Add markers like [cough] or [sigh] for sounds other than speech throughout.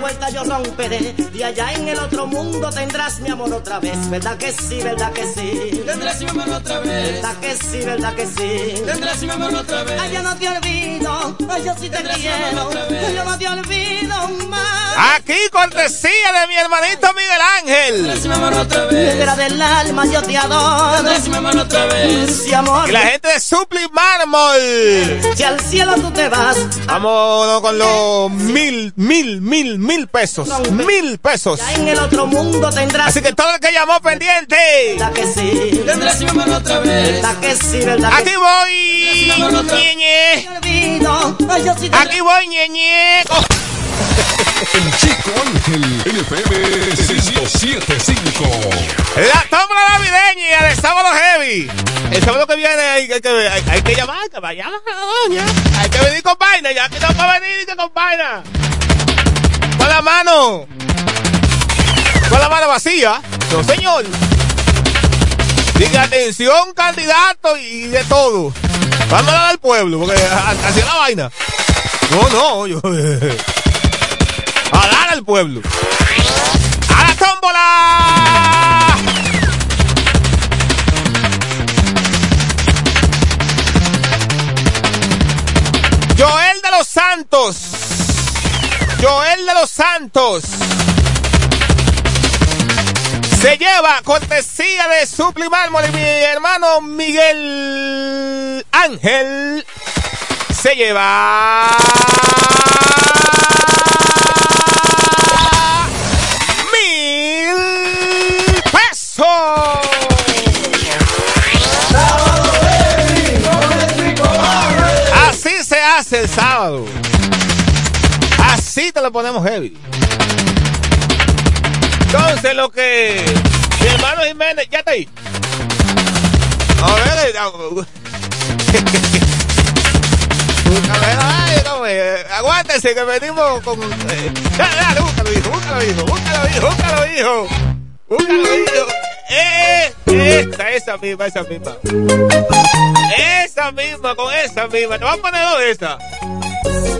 puerta yo romperé y allá en el otro mundo tendrás mi amor otra vez. ¿Verdad que sí, verdad que sí? Tendrás mi amor otra vez. ¿Verdad que sí, verdad que sí? Tendrás mi amor otra vez. Ay, yo no te olvido, ay, yo sí te quiero, ay, yo no te olvido más. Aquí cortesía de mi hermanito Miguel Ángel. Tendrás mi amor otra vez. Negra del alma, yo te adoro. Tendrás mi amor otra vez. Si amor, Y la gente de Supli Mármol. si al cielo tú te vas, Vamos con los mil, mil, mil, mil pesos. Mil pesos. ya en el otro mundo tendrás. Así que todo el que llamó pendiente. ¿Verdad que sí? Tendrás mi amor otra vez. ¿Verdad que sí, verdad que Aquí voy, ñeñe. Aquí voy, ñeñe. [laughs] El Chico Ángel, NFM 1075. La tómbola navideña de sábado heavy. El sábado que viene hay, que- que, hay, hay que llamar, que vaya doña. Hay que venir con vaina, ya que no para venir y que con vaina. Con la mano. Con la mano vacía. No, señor. Diga atención, candidato y de todo. Dar al pueblo, porque así la vaina. No, no, yo. [laughs] A dar al pueblo. ¡A la tómbola! Joel de los Santos. Joel de los Santos. Se lleva cortesía de Supli Mármol y mi hermano Miguel Ángel. Se lleva mil pesos. Así se hace el sábado. Así te lo ponemos heavy. Entonces lo que mi hermano Jiménez, ya está ahí. Eh, eh, aguántense que venimos con. eh, dale, dale, búscalo, hijo, búscalo, hijo, búscalo, hijo, búscalo, hijo. Búscalo, hijo. Eh, esa, esa misma, esa misma. Esa misma, con esa misma. Te voy a poner dos de esas.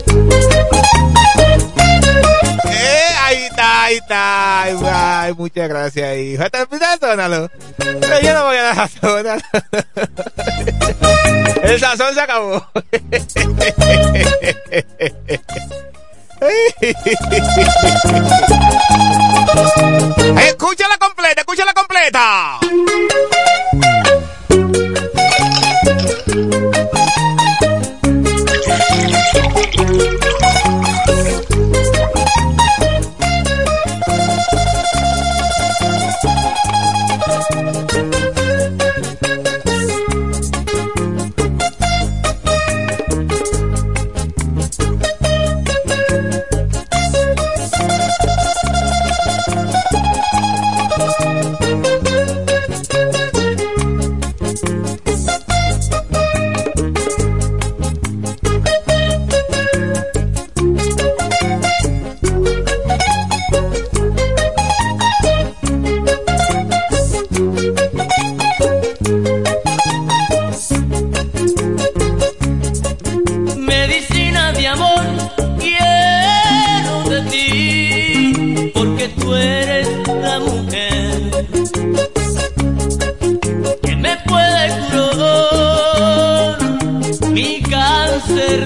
Eh, ahí está, ahí está. Ay, ay, muchas gracias, hijo. Hasta el final, tónalo. Pero yo no voy a dejar tónalo. [laughs] El sazón se acabó. [laughs] Escúchala completa, escúchala completa.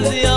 Verdi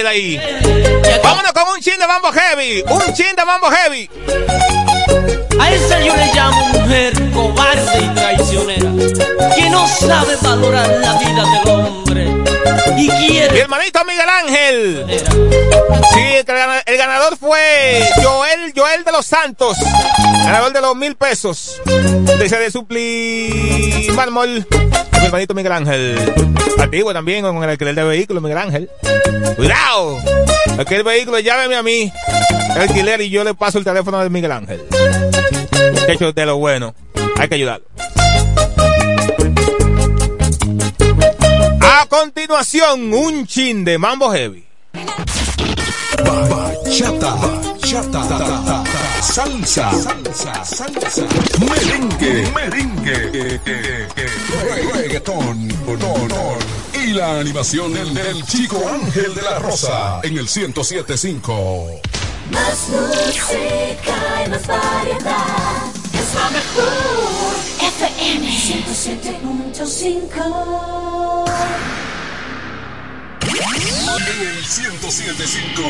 él ahí. Vámonos con un chin de mambo heavy. Un chin de mambo heavy. A esa yo le llamo mujer cobarde y traicionera, que no sabe valorar la vida y Mi quiere. hermanito Miguel Ángel. Sí, el, gana- el ganador fue Joel, Joel de los Santos. Ganador de los mil pesos. Dice de supli mármol. Mi hermanito Miguel Ángel. Antiguo también con el alquiler de vehículos, Miguel Ángel. Cuidado. Aquel vehículo, llámeme a mí. El alquiler y yo le paso el teléfono de Miguel Ángel. Muchacho de lo bueno. Hay que ayudarlo. A continuación, un chin de Mambo Heavy. Bachata, bachata, salsa, salsa, salsa, merengue, merengue, reggaetón, reggaetón, y la animación del, del chico Ángel de la Rosa en el 1075. Más música y más variedad. Es la mejor. FM 107.5. En el 1075,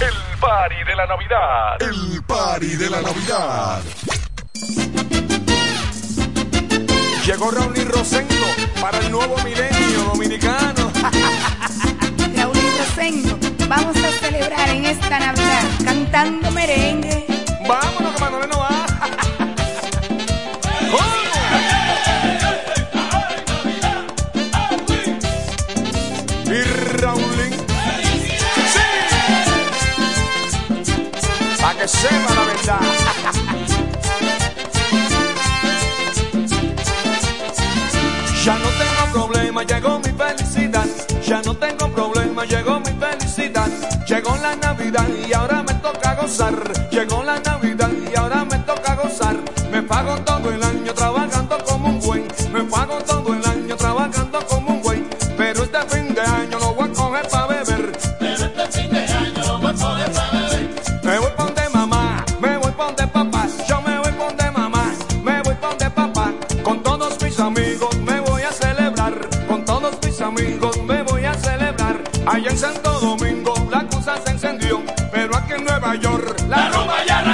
el party de la Navidad. El party de la Navidad. Llegó Raúl y Rosendo para el nuevo milenio dominicano. [laughs] Raúl y Rosendo, vamos a celebrar en esta Navidad cantando merengue. Vámonos que Manuel no va. Sepa la verdad. Ya no tengo problema, llegó mi felicidad. Ya no tengo problema, llegó mi felicidad. Llegó la Navidad y ahora me toca gozar. Llegó la Navidad y ahora me toca gozar. Me pago me voy a celebrar. Allá en Santo Domingo la cosa se encendió, pero aquí en Nueva York la rumba ya.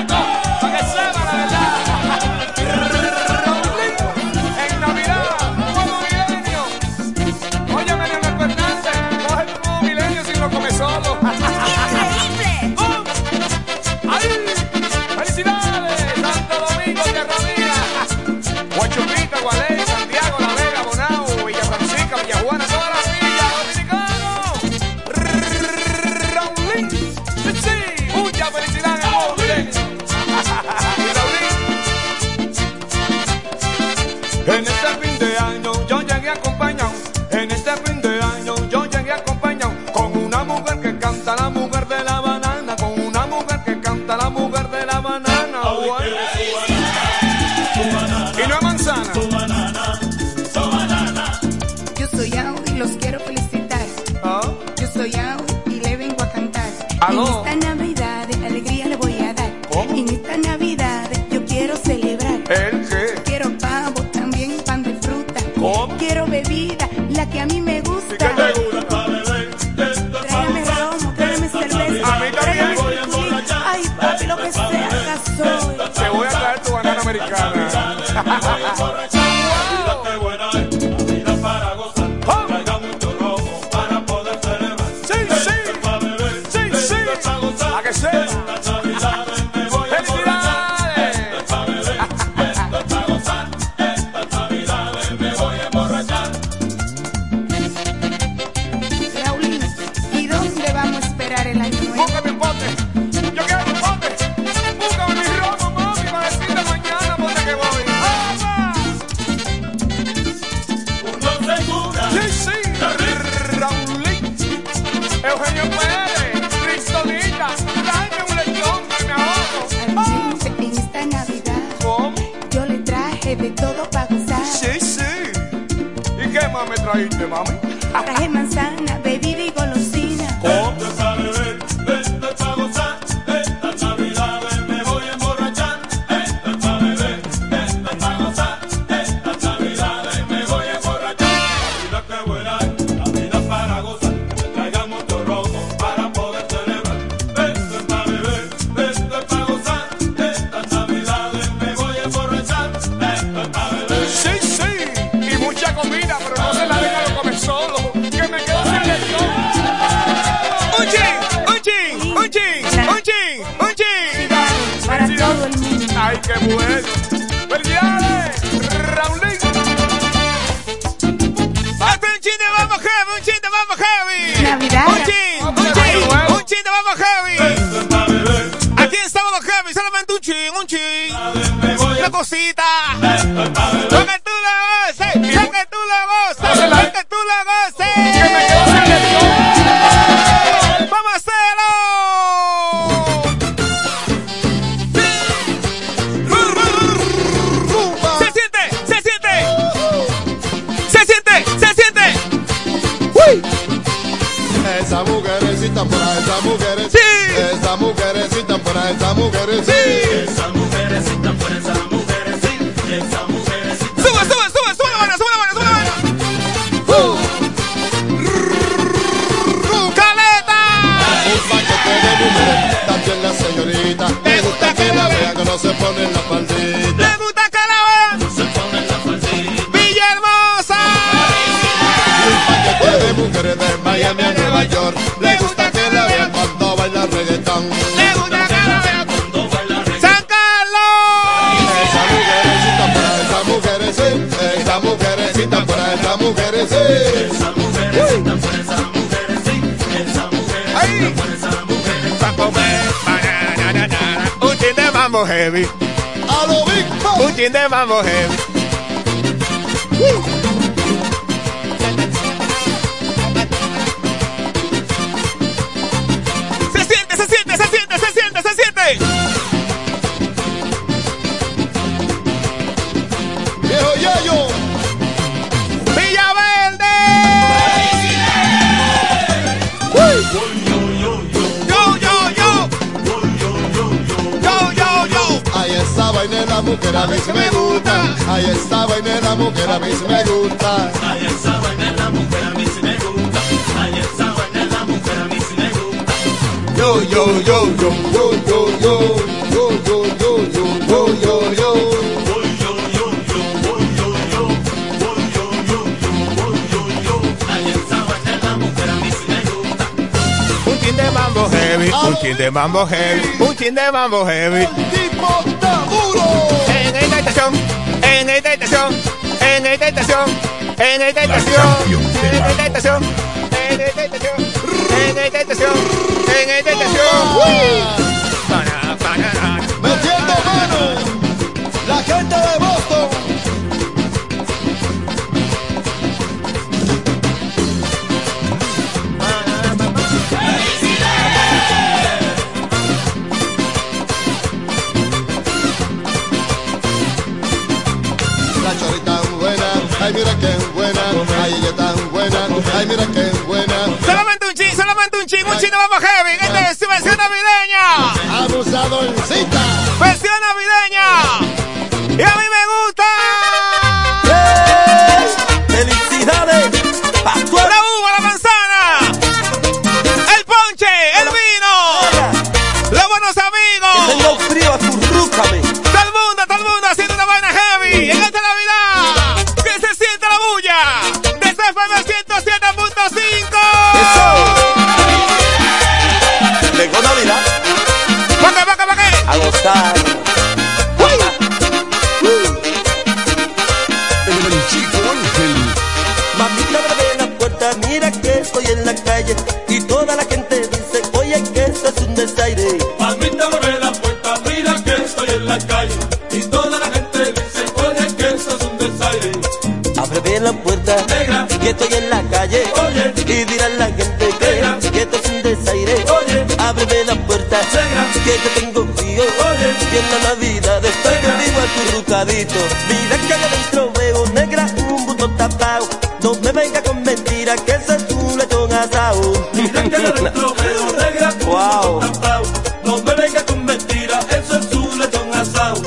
viviendo la vida de estar conmigo acurrucadito. Mira que adentro veo negra un buto tapado. No me venga con mentira que ese es tu letón asado. Mira que adentro veo negra un wow. tapado. No me venga con mentira eso es tu letón asado.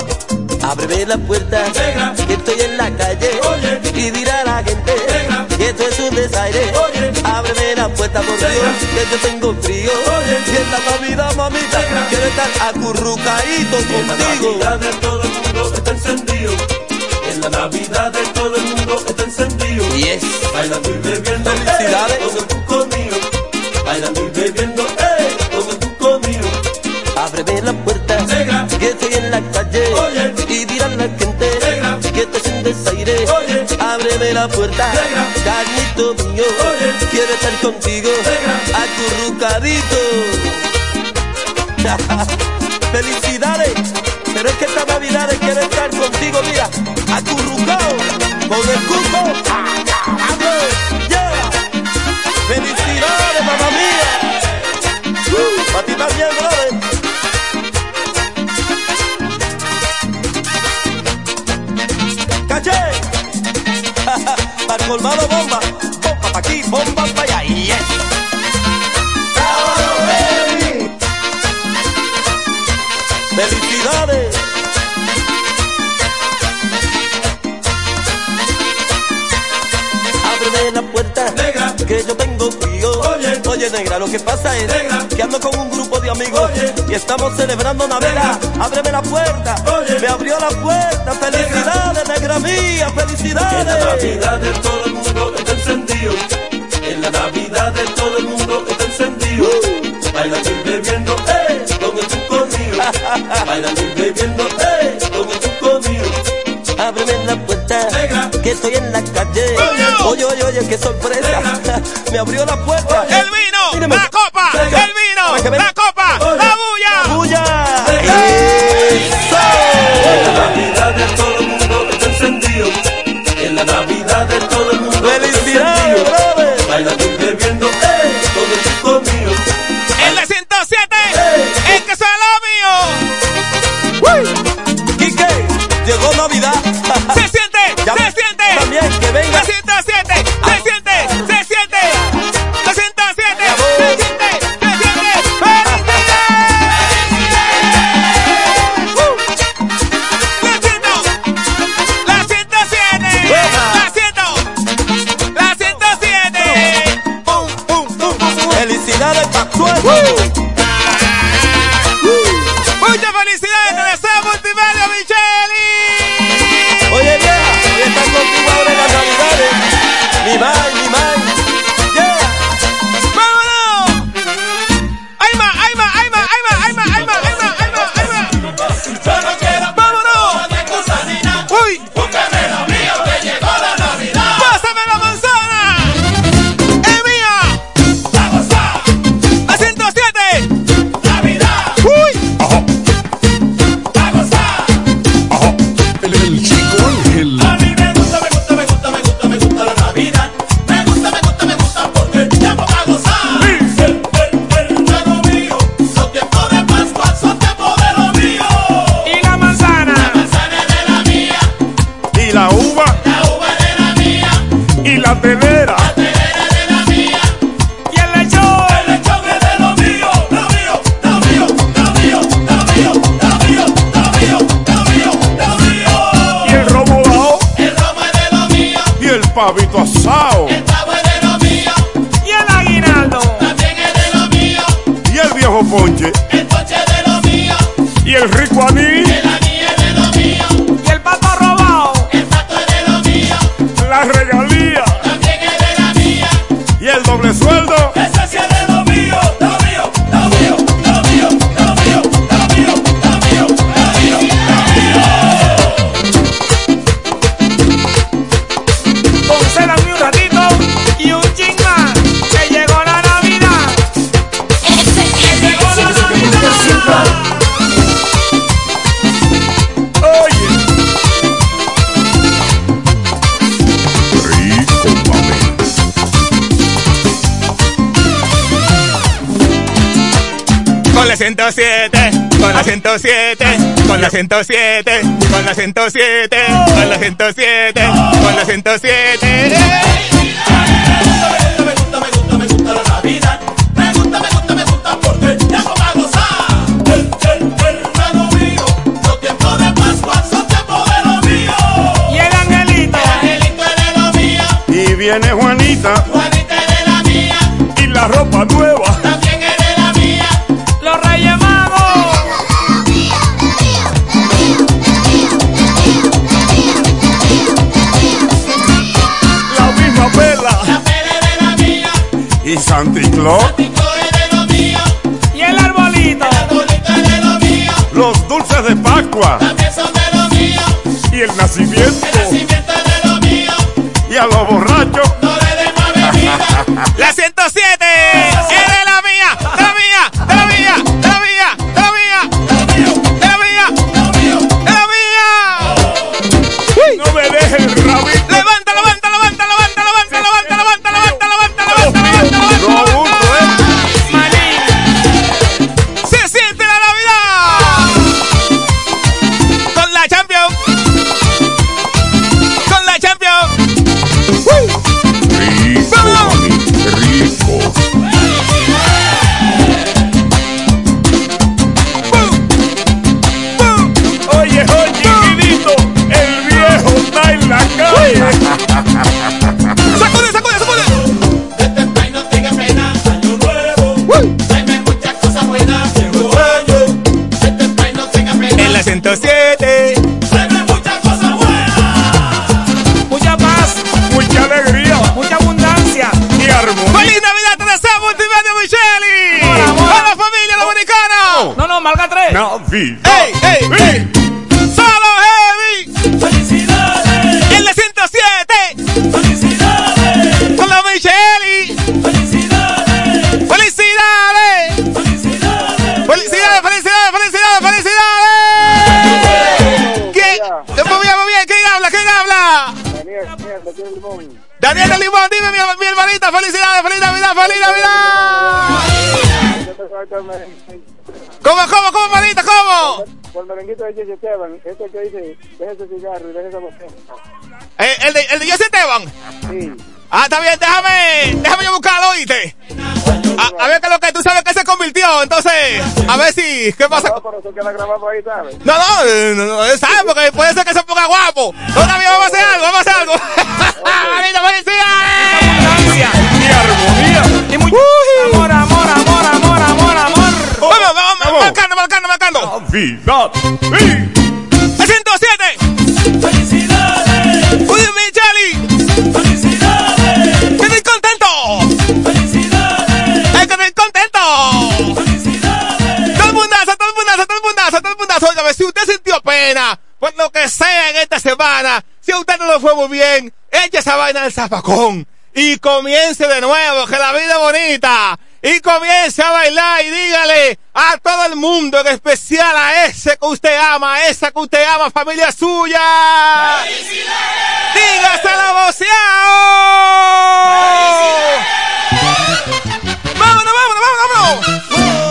Ábreme la puerta, negra, que estoy en la calle. Oye, y dirá la puesta por que yo tengo frío. Oye, y esta Navidad, mamita, quiero estar acurrucaíto contigo. En la Navidad de todo el mundo está encendido. En la Navidad de todo el mundo está encendido. Yes. Bailando y bebiendo. Felicidades. ábreme la puerta, carnito mío, quiero estar contigo, acurrucadito. [laughs] Felicidades, pero es que esta Navidad quiero estar contigo, mira, acurrucado, con el cuco. negra, lo que pasa es que ando con un grupo de amigos y estamos celebrando Navidad. Ábreme la puerta, Oye. me abrió la puerta. Felicidades, negra, negra mía, felicidades. En la Navidad de todo el mundo está encendido. En la Navidad de todo el mundo está encendido. Uh. Bailando y bebiendo, eh, con el chuco mío. Bailando y bebiendo, eh, con el chuco mío. Ábreme la puerta, que estoy en la calle. Oye, oye, oye, qué sorpresa. [laughs] me abrió la puerta. Oye. in the middle. 107, con la 107, con la 107. Be. el que cigarro y deja esa el de, el de José Esteban. Sí. Ah, está bien, déjame, déjame yo buscarlo, oíste. A, a, ver que lo que tú sabes que se convirtió, entonces, a ver si, ¿qué pasa? No, no, ¿sabes? No, no, no, ¿sabes? Porque puede ser que se ponga guapo. Todavía vamos a hacer algo, vamos a hacer algo. ¡Ahorita, policía! ¡Y armonía! ¡Y. Amor, amor, amor, amor, amor, amor! ¡Vamos, vamos, vamos! ¡Marcando, marcando, marcando! ¡Navidad! puntazo, tres puntazos. Oiga, si usted sintió pena por lo que sea en esta semana, si usted no lo fue muy bien, eche esa vaina al zapacón y comience de nuevo, que la vida es bonita. Y comience a bailar y dígale a todo el mundo, en especial a ese que usted ama, a esa que usted ama, familia suya. ¡Felicidades! ¡Dígaselo voceado! ¡Vámonos, vámonos, vámonos, vámonos!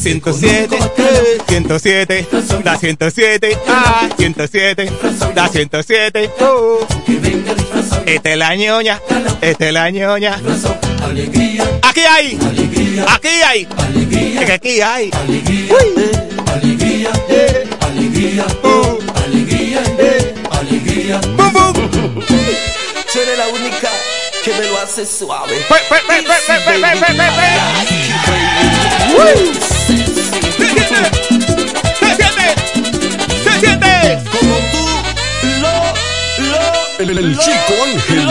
107, 107, la 107, ah, 107, la 107, es la ñoña, esta es la ñoña. Aquí hay, aquí hay, aquí hay. Alegría, alegría, alegría, alegría. ¡Bum, bum! Eres la que me lo hace suave. Pe, pe, pe, el, el, chico ángel.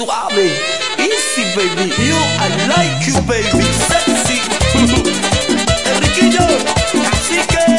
suave. Easy, baby. You, I like you, baby. Sexy. [laughs] Enriquillo. Así que.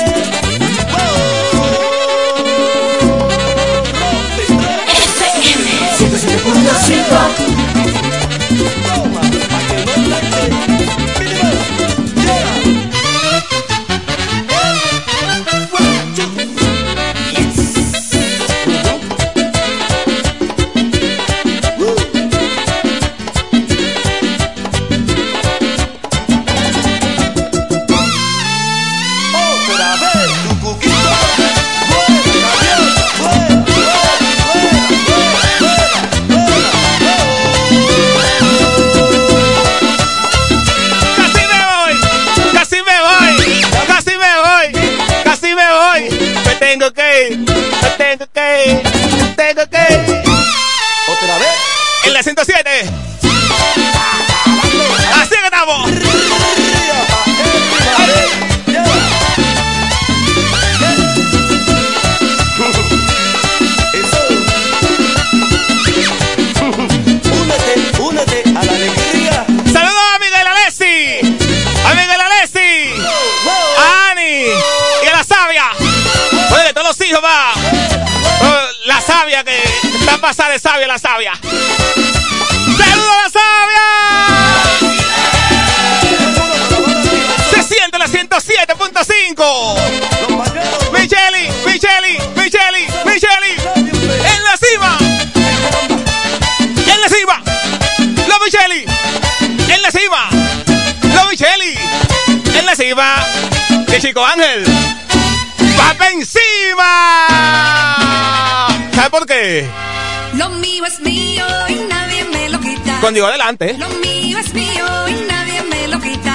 Cuando adelante. Lo mío es mío y nadie me lo quita.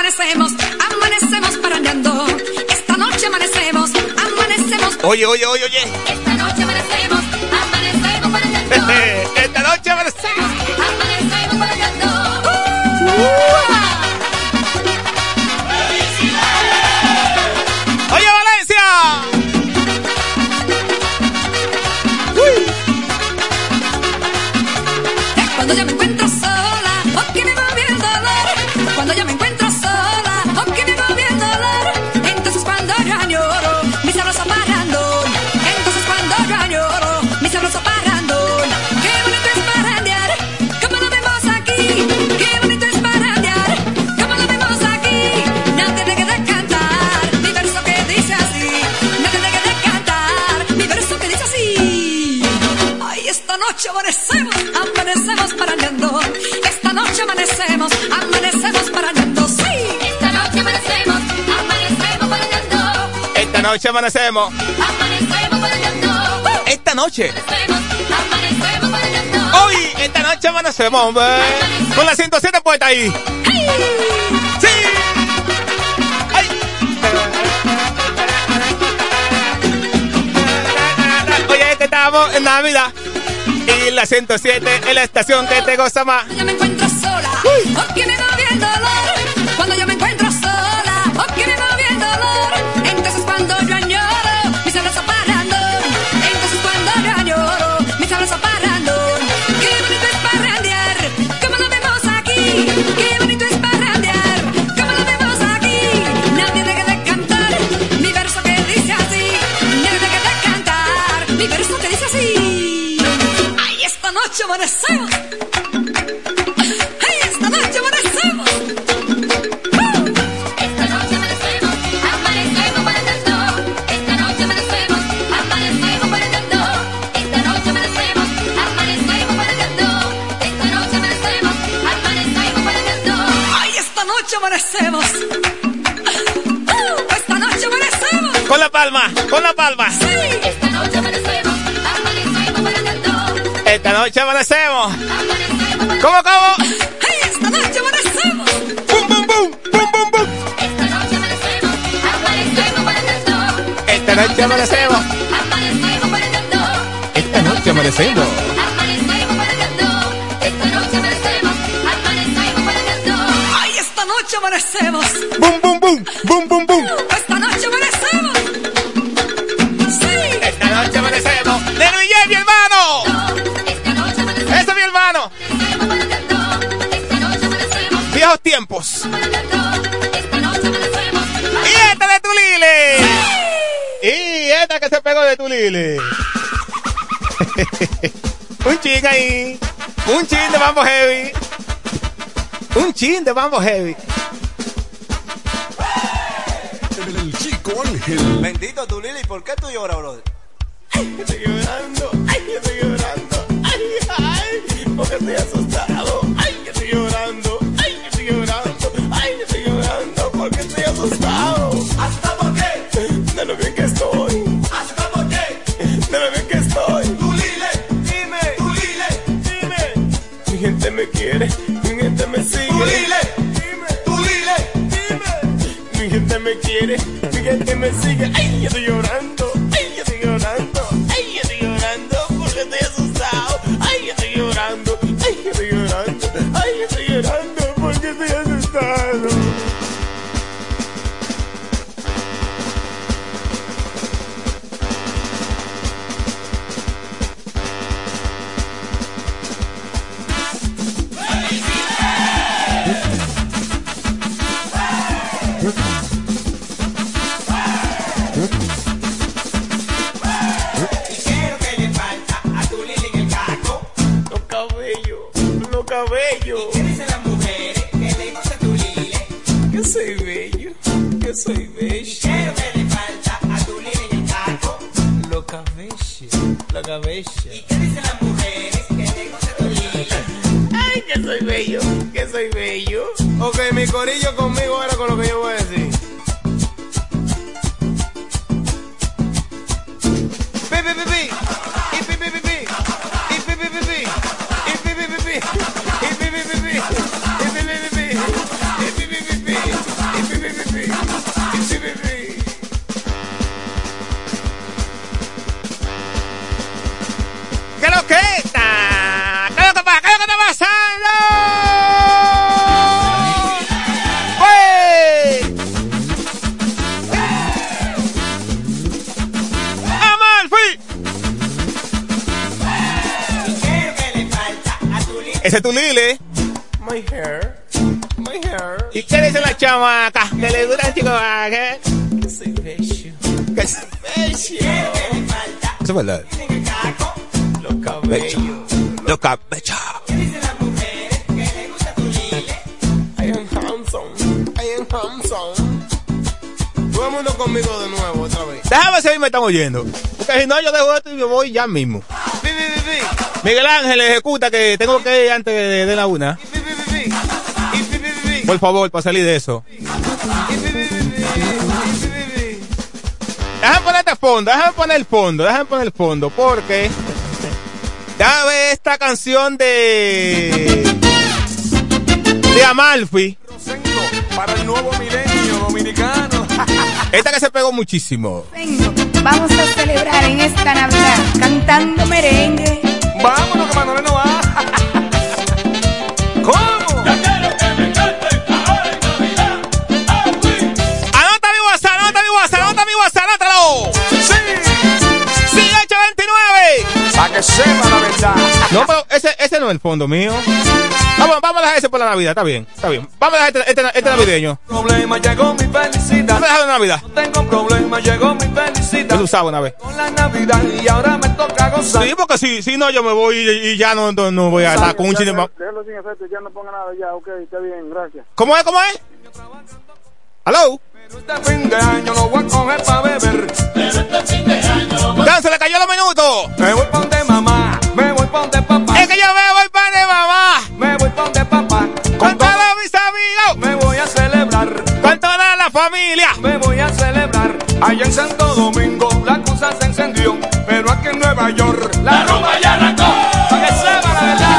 Amanecemos, amanecemos parañando. Esta noche amanecemos, amanecemos. Oye, oye, oye, oye. Amanecemos. Esta noche. Amanecemos. Hoy, esta noche amanecemos, hombre. Con la 107 puesta ahí. Sí. Ay. Oye, que estamos en Navidad. Y la 107 es la estación que te goza más. Noche amanecemos. Esta noche amanecemos. Esta noche amanecemos, amanecemos parañando. Esta noche amanecemos, amanecemos parañando. Esta noche amanecemos, amanecemos parañando. Esta noche amanecemos, amanecemos parañando. Ay, esta noche amanecemos. Esta noche amanecemos. Con la palma, con la palma. Sí, esta noche amanecemos. Esta noche amanecemos. ¿Cómo, cómo? Ay, esta noche amanecemos. ¡Bum, bum, bum! ¡Bum, bum, bum! Esta noche amanecemos, amanecemos parañando. Esta noche amanecemos. Amanecemos parañando. Esta noche amanecemos. Amanecemos parañando. Esta noche amanecemos. Ay, esta noche amanecemos. ¡Bum, bum, bum! ¡Bum, bum, bum! ¡Y esta de Tulile! ¡Y esta que se pegó de Tulile! [laughs] Un chin ahí. Un chin de Mambo Heavy. Un chin de Mambo Heavy. El chico Ángel. Bendito tu Lili, ¿por qué tú lloras, brother? Estoy llorando. ¡Ay, estoy llorando! ¡Ay, ay! Porque estoy asustado. ¿Hasta por qué? De lo bien que estoy. ¿Hasta por qué? De lo bien que estoy. Tu Lili, dime. Tu Lili, dime. Mi gente me quiere. Mi gente me sigue. Tu Lili, dime. Tu Lili, dime. Mi gente me quiere. Mi gente me sigue. ¡Ay, estoy llorando! ¿Qué que le falta a tu en el carro? Los cabellos, los cabellos. ¿Qué dicen las mujeres que tu Lili? Ay, que soy bello, que soy bello. Ok, mi corillo conmigo ahora con lo que yo voy a gustan chicos. ah, ¿qué? Que soy bello. Que es- Bello. Eso es verdad. Los cabellos. Los cabellos. I am handsome. I am handsome. Todo el mundo conmigo de nuevo otra vez. Déjame ahí me están oyendo. Porque si no, yo dejo esto y me voy ya mismo. Vi, vi, vi. Miguel Ángel ejecuta que tengo que ir antes de, de la una. Por favor, para salir de eso. Déjame poner este fondo, déjame poner el fondo, déjame poner el fondo, porque. Ver esta canción de. De Amalfi. Rosendo, Para el nuevo milenio dominicano. [laughs] Esta que se pegó muchísimo. Vamos a celebrar en esta Navidad cantando merengue. Vámonos, que Manuel no va. Que sepa la verdad. No, pero ese, ese no es el fondo mío. Vamos, vamos a dejar ese por la Navidad, está bien, está bien. Vamos a dejar este, este, este navideño. Problema, llegó mi felicidad. Vamos a dejarlo en Navidad. No tengo problema, llegó mi felicidad. Eso usaba una vez. Con la Navidad y ahora me toca gozar. Sí, porque si, si no, yo me voy y, y ya no, no, no voy a estar con un más. Déjalo sin efecto, ya no ponga nada ya, ok, está bien, gracias. ¿Cómo es? ¿Cómo es? ¿Aló? Este fin de año lo voy a coger para beber. Dan, se le cayó los minutos. Me voy pa' que yo me voy para de mamá. Me voy pa' donde papá. Con Con todo todos mis amigos. me voy a celebrar. Con toda la familia. Me voy a celebrar. Allá en Santo Domingo la cosa se encendió. Pero aquí en Nueva York la rumba ya arrancó. Pa' que sepa la verdad.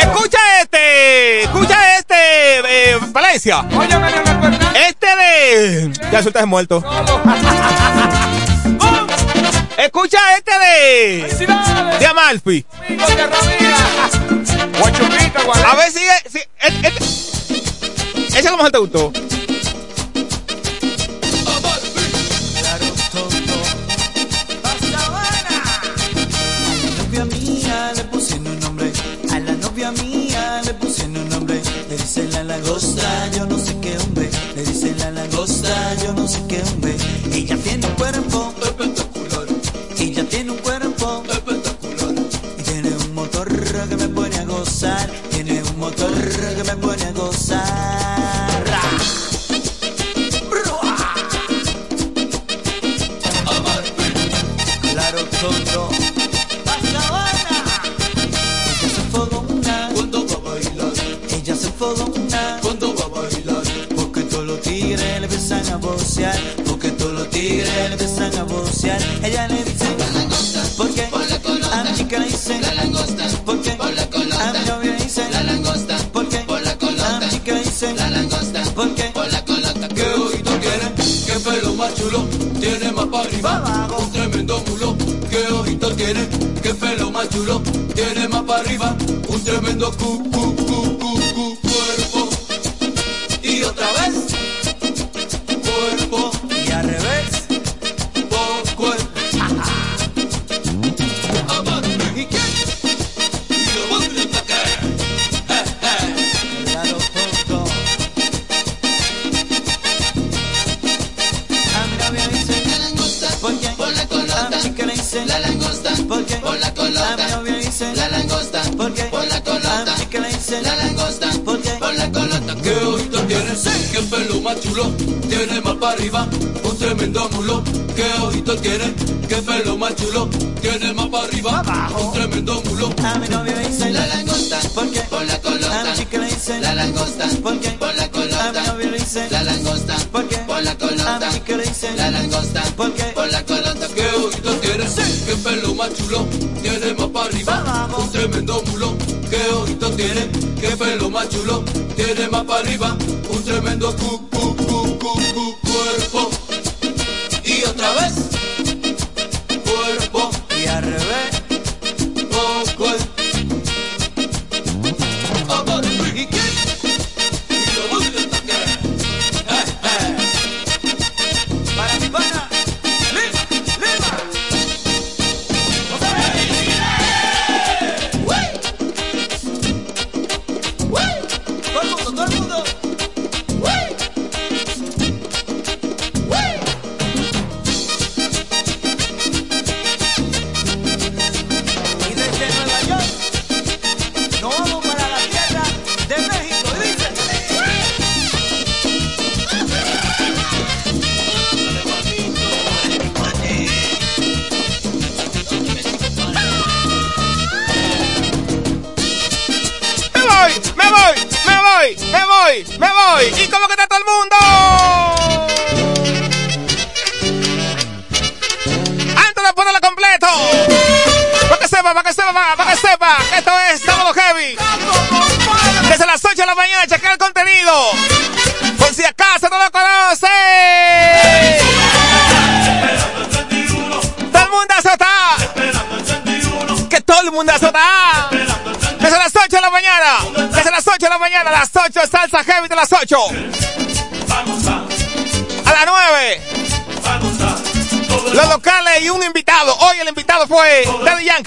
Escucha este. Escucha este. Eh, Valencia. Fernández. Este de. Ya sueltas muerto. [laughs] Escucha este de. De Amalfi. A ver si. si este, este- ese es lo mejor te gustó. novia mía le puse un nombre, a la novia mía le puse un nombre, le dice la langosta, yo no sé qué hombre, le dice la langosta, yo no sé Porque todos los tigres le empiezan a vocear. Ella le dice la langosta. ¿Por qué? A mi chica le dice la langosta. ¿Por qué? A mi novia le dice la langosta. ¿Por qué? A mi chica le dice la langosta. ¿Por qué? ¿Qué ojito tiene? ¿Qué pelo más chulo? Tiene más para arriba. Un tremendo mulo. ¿Qué ojito tiene? ¿Qué pelo más chulo? Tiene más para arriba. Un tremendo cu, Dice la langosta. ¿Por qué? Por la colota. ¿Qué ojito tiene? ¿Qué pelo más chulo? Tiene más para arriba, un tremendo mulo. ¿Qué ojito tiene? ¿Qué pelo más chulo? Tiene más para arriba, un tremendo mulo. A mi novia le dice la langosta. ¿Por qué? Por la colota. A mi chica le dice la langosta. ¿Por qué? Por la colota. A mi novia le dice la langosta. ¿Por qué? Por la colota. A mi chica le dice la langosta. ¿Por qué? Por la colota. ¿Qué ojito tiene? ¿Qué pelo más chulo? Tiene más para arriba, un tremendo mulo. ¿Qué ojito tiene? ¿Qué pelo más chulo? Tiene más para arriba, un tremendo cu,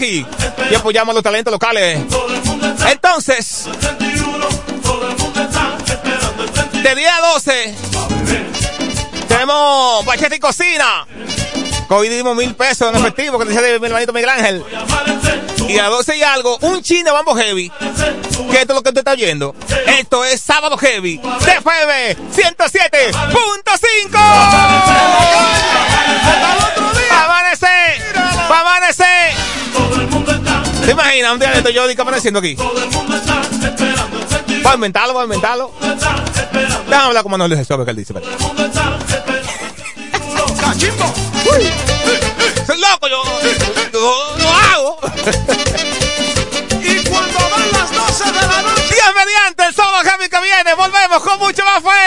Y apoyamos a los talentos locales. Entonces, de 10 a 12, tenemos Bachete y Cocina. Hoy dimos mil pesos en efectivo, que decía de mi hermanito Miguel Ángel. Y a 12 y algo, un chino Bambo Heavy. Que esto es lo que usted está oyendo. Esto es Sábado Heavy. TFM 107.5. imaginas un día de esto yo digo amaneciendo aquí? Voy a inventarlo, voy a inventarlo. Déjame hablar como no les sabe que él dice. [laughs] Uy. Soy loco, yo, yo lo hago. Y cuando van las 12 de la noche. Dios mediante el sábado que viene, volvemos con mucho más fe.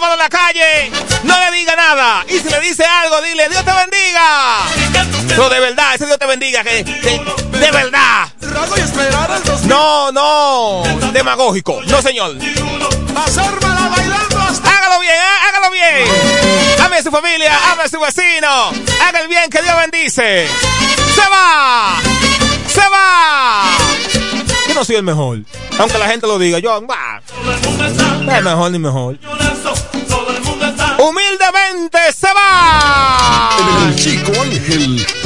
Malo en la calle, no le diga nada. Y si le dice algo, dile, Dios te bendiga. No, de verdad, ese Dios te bendiga, que, de verdad. Trago y esperar al 2000. No, no, demagógico. No, señor. Hágalo bien, ¿eh? hágalo bien. Ame a su familia, ame a su vecino. Haga el bien que Dios bendice. Se va. Se va. Yo no soy el mejor. Aunque la gente lo diga, yo, bah, no es mejor ni mejor. Chico Ángel.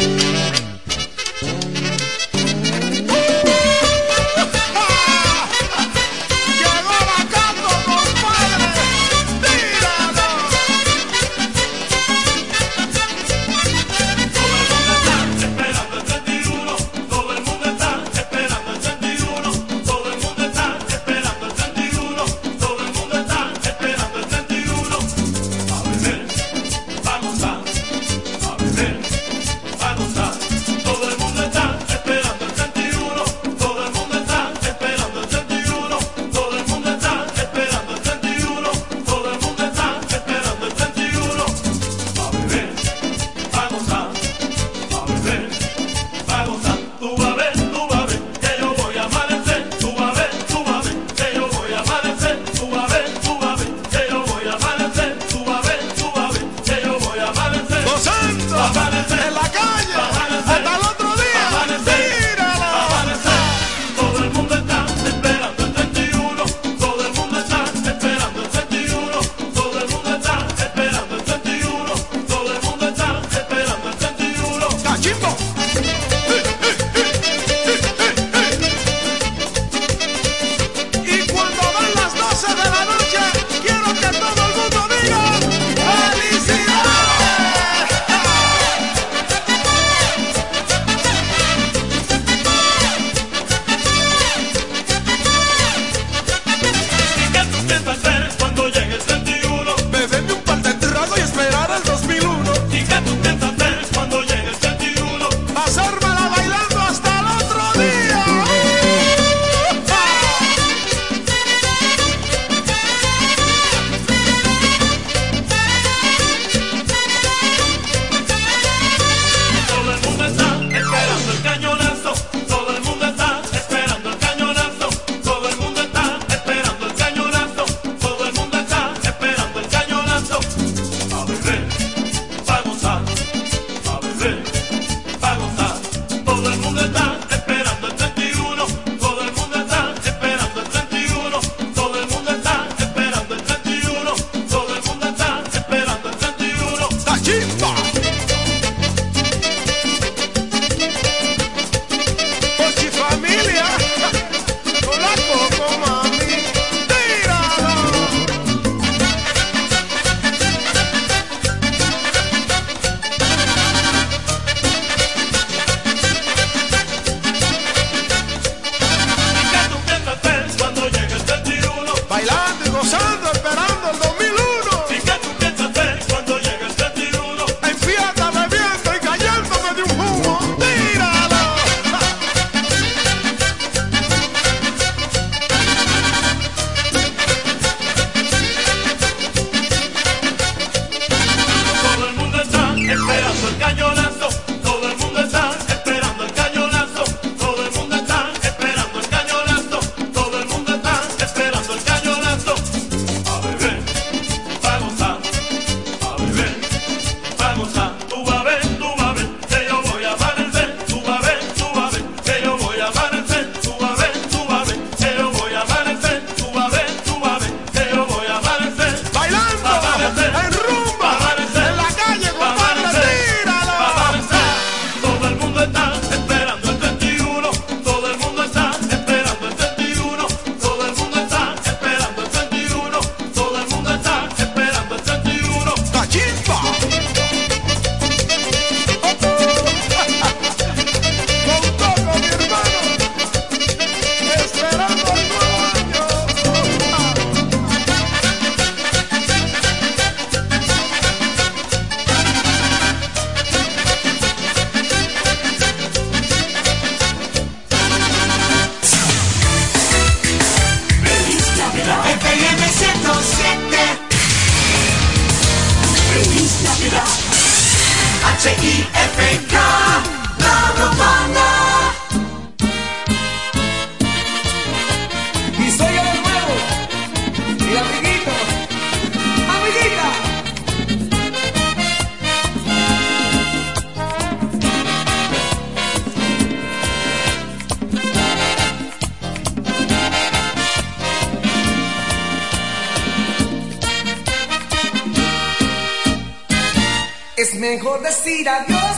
Mejor decir adiós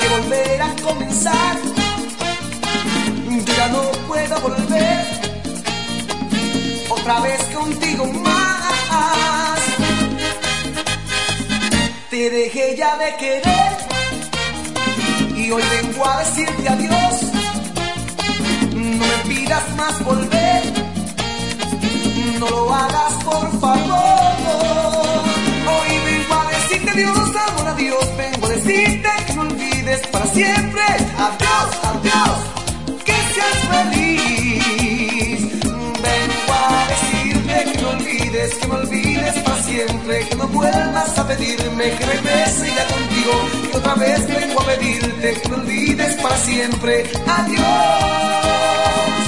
que volver a comenzar. Yo ya no puedo volver otra vez contigo más. Te dejé ya de querer y hoy vengo a decirte adiós. No me pidas más volver, no lo hagas por favor. Decirte adiós, amor, adiós. Vengo a decirte que no olvides para siempre. Adiós, adiós, que seas feliz. Vengo a decirte que no olvides, que no olvides para siempre. Que no vuelvas a pedirme que regrese ya contigo. Y otra vez vengo a pedirte que no olvides para siempre. Adiós.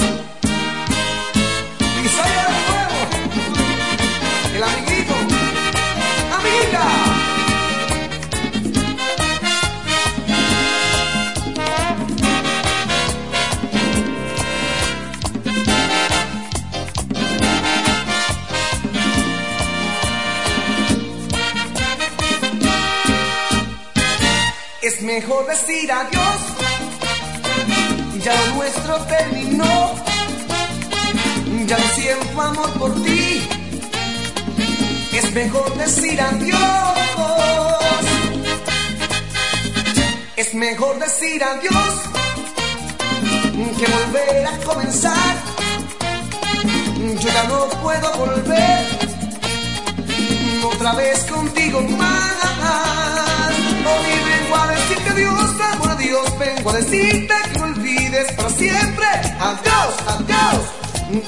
Mejor decir adiós. Ya lo nuestro terminó. Ya no siento amor por ti. Es mejor decir adiós. Es mejor decir adiós que volver a comenzar. Yo ya no puedo volver otra vez contigo más. Vengo a decirte que no olvides para siempre. Adiós, adiós,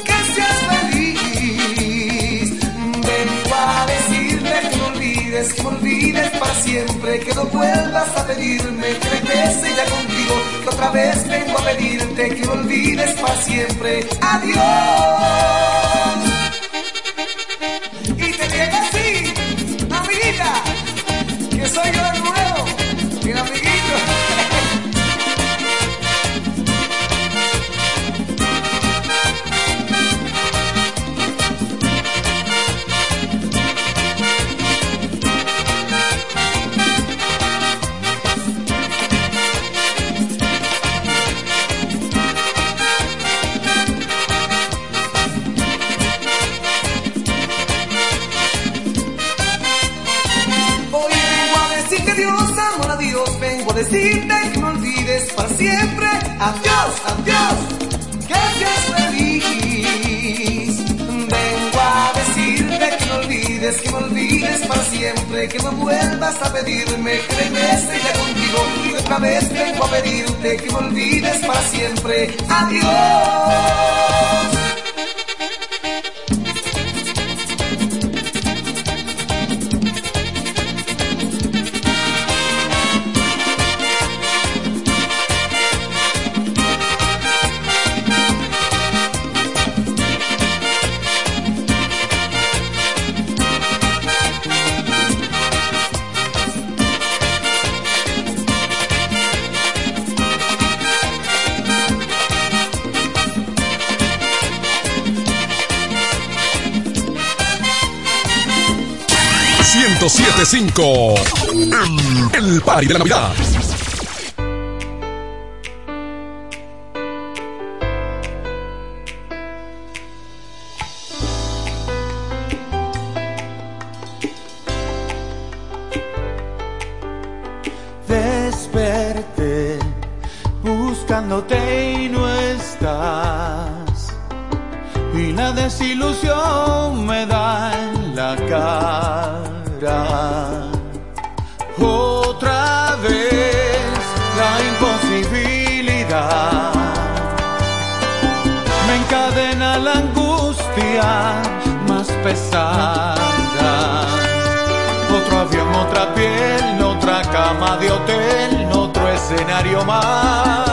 que seas feliz. Vengo a decirte que no olvides, que no olvides para siempre. Que no vuelvas a pedirme que regrese ya contigo. Que otra vez vengo a pedirte que no olvides para siempre. Adiós. Adiós, adiós, que seas feliz. Vengo a decirte que no olvides, que no olvides para siempre. Que no vuelvas a pedirme que regrese ya contigo. Y otra vez vengo a pedirte que no olvides para siempre. Adiós. Cinco El, el party de la Navidad. hotel, en otro escenario más.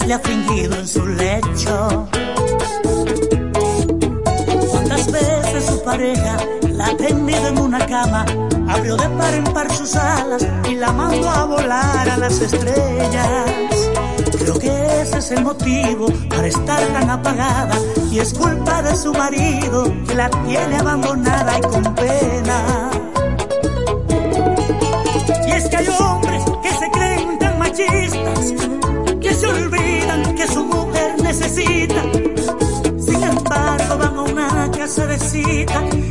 le ha fingido en su lecho? ¿Cuántas veces su pareja la ha tendido en una cama? Abrió de par en par sus alas y la mandó a volar a las estrellas. Creo que ese es el motivo para estar tan apagada y es culpa de su marido que la tiene abandonada y con pena. Y es que yo se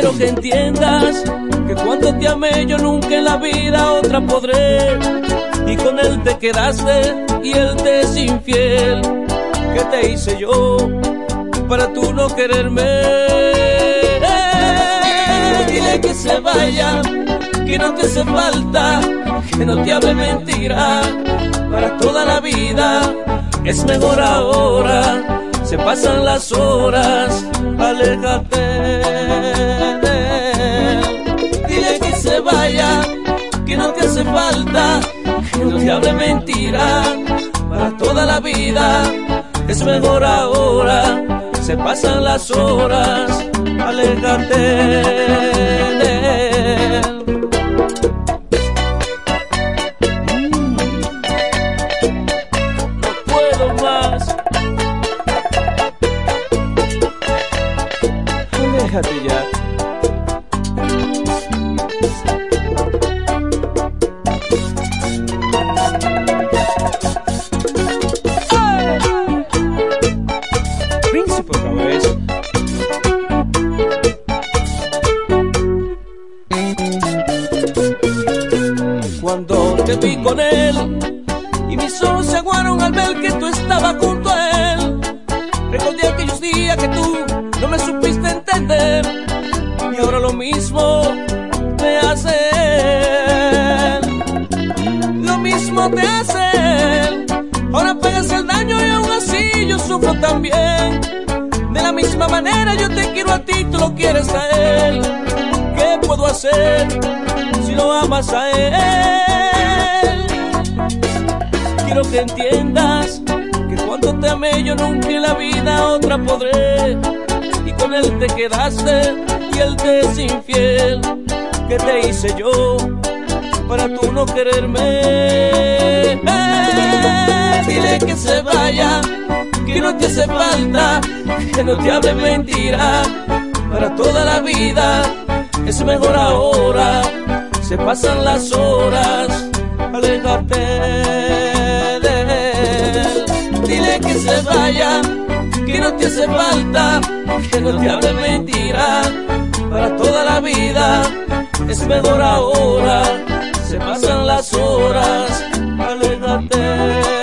Quiero que entiendas que cuando te amé yo nunca en la vida otra podré. Y con él te quedaste y él te es infiel. ¿Qué te hice yo para tú no quererme? Dile que se vaya, que no te hace falta, que no te hable mentira para toda la vida. Es mejor ahora, se pasan las horas, aléjate de él. Dile que se vaya, que no te hace falta, que no te hable mentira para toda la vida. Es mejor ahora, se pasan las horas, aléjate a él? Quiero que entiendas que cuando te amé yo nunca en la vida otra podré. Y con él te quedaste y él te es infiel. ¿Qué te hice yo para tú no quererme? Eh, dile que se vaya, que no te hace falta, que no te hable mentira para toda la vida. Es mejor ahora, se pasan las horas, aléjate de él. Dile que se vaya, que no te hace falta, que no te hable mentira para toda la vida. Es mejor ahora, se pasan las horas, aléjate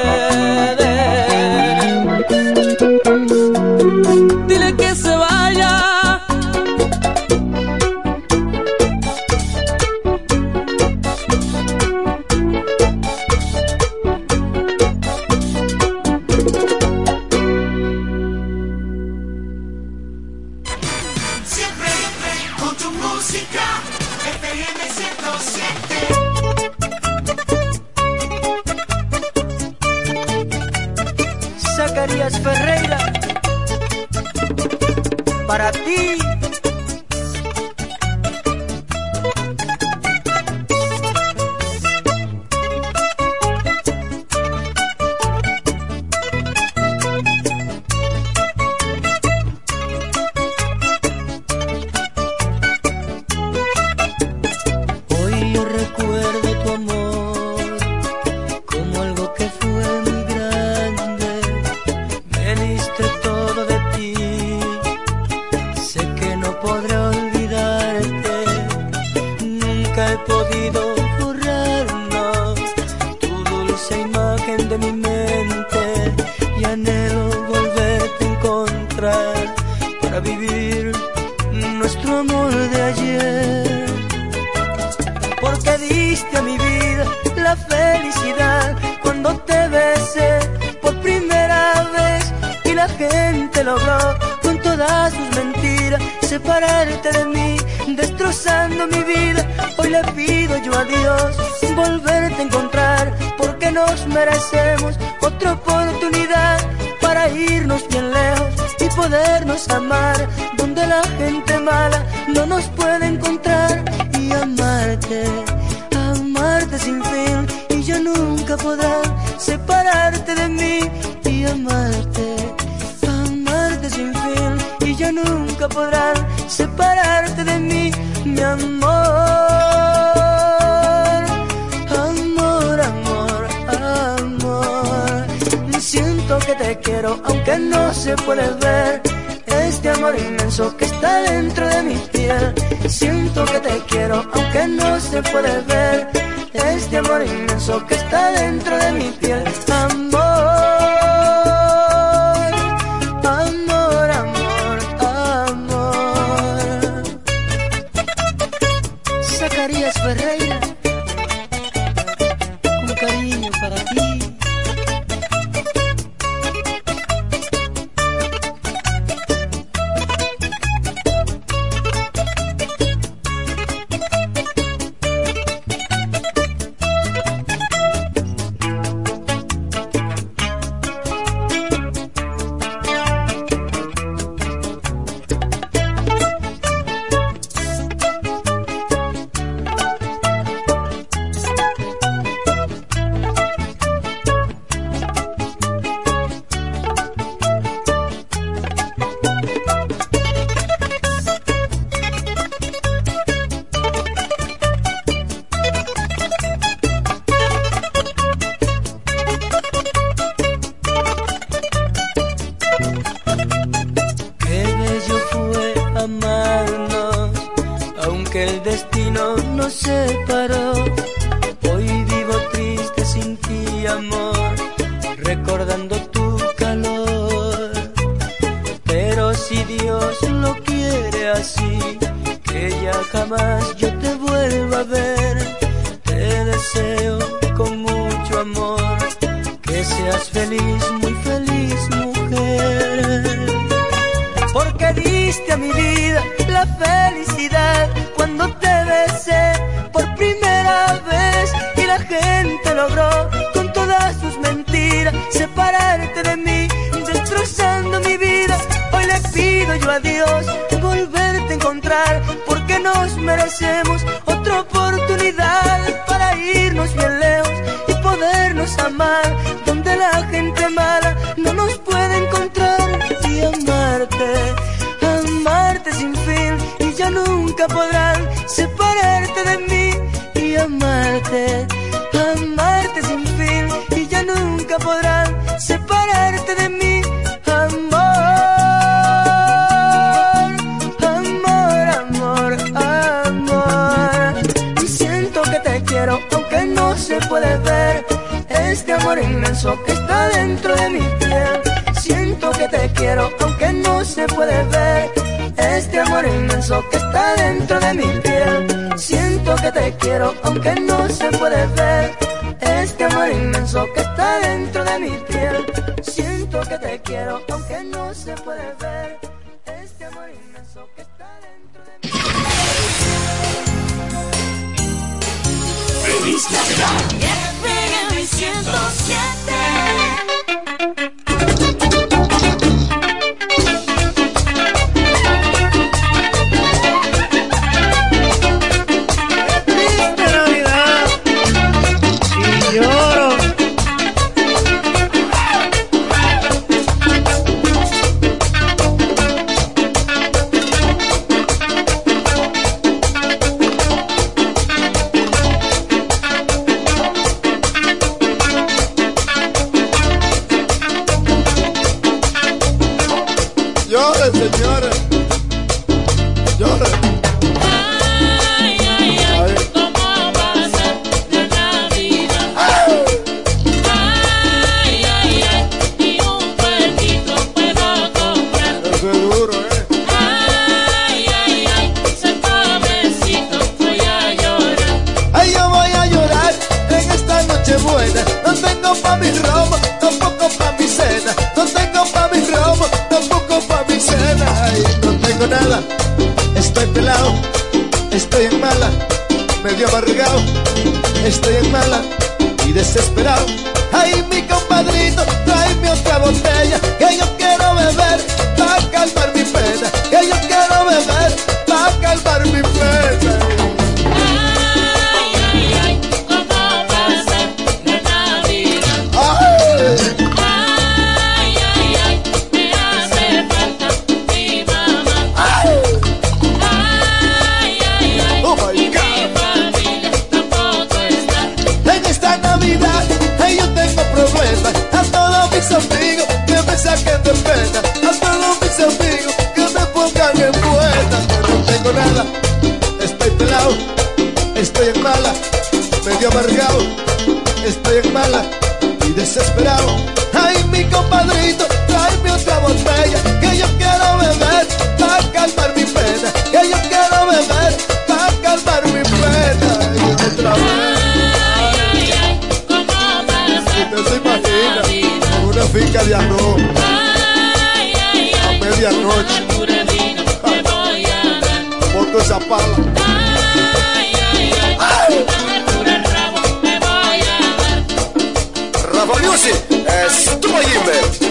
amargado, estoy en mala, medio amargado, estoy en mala y desesperado. Ay, mi compadrito, tráeme otra botella, que yo quiero beber para calmar mi pena, que yo quiero beber para calmar mi pena. Y otra vez. Ay, ay, ay, se imagina una finca de arroz a medianoche. Monto esa pala. Ewa Music.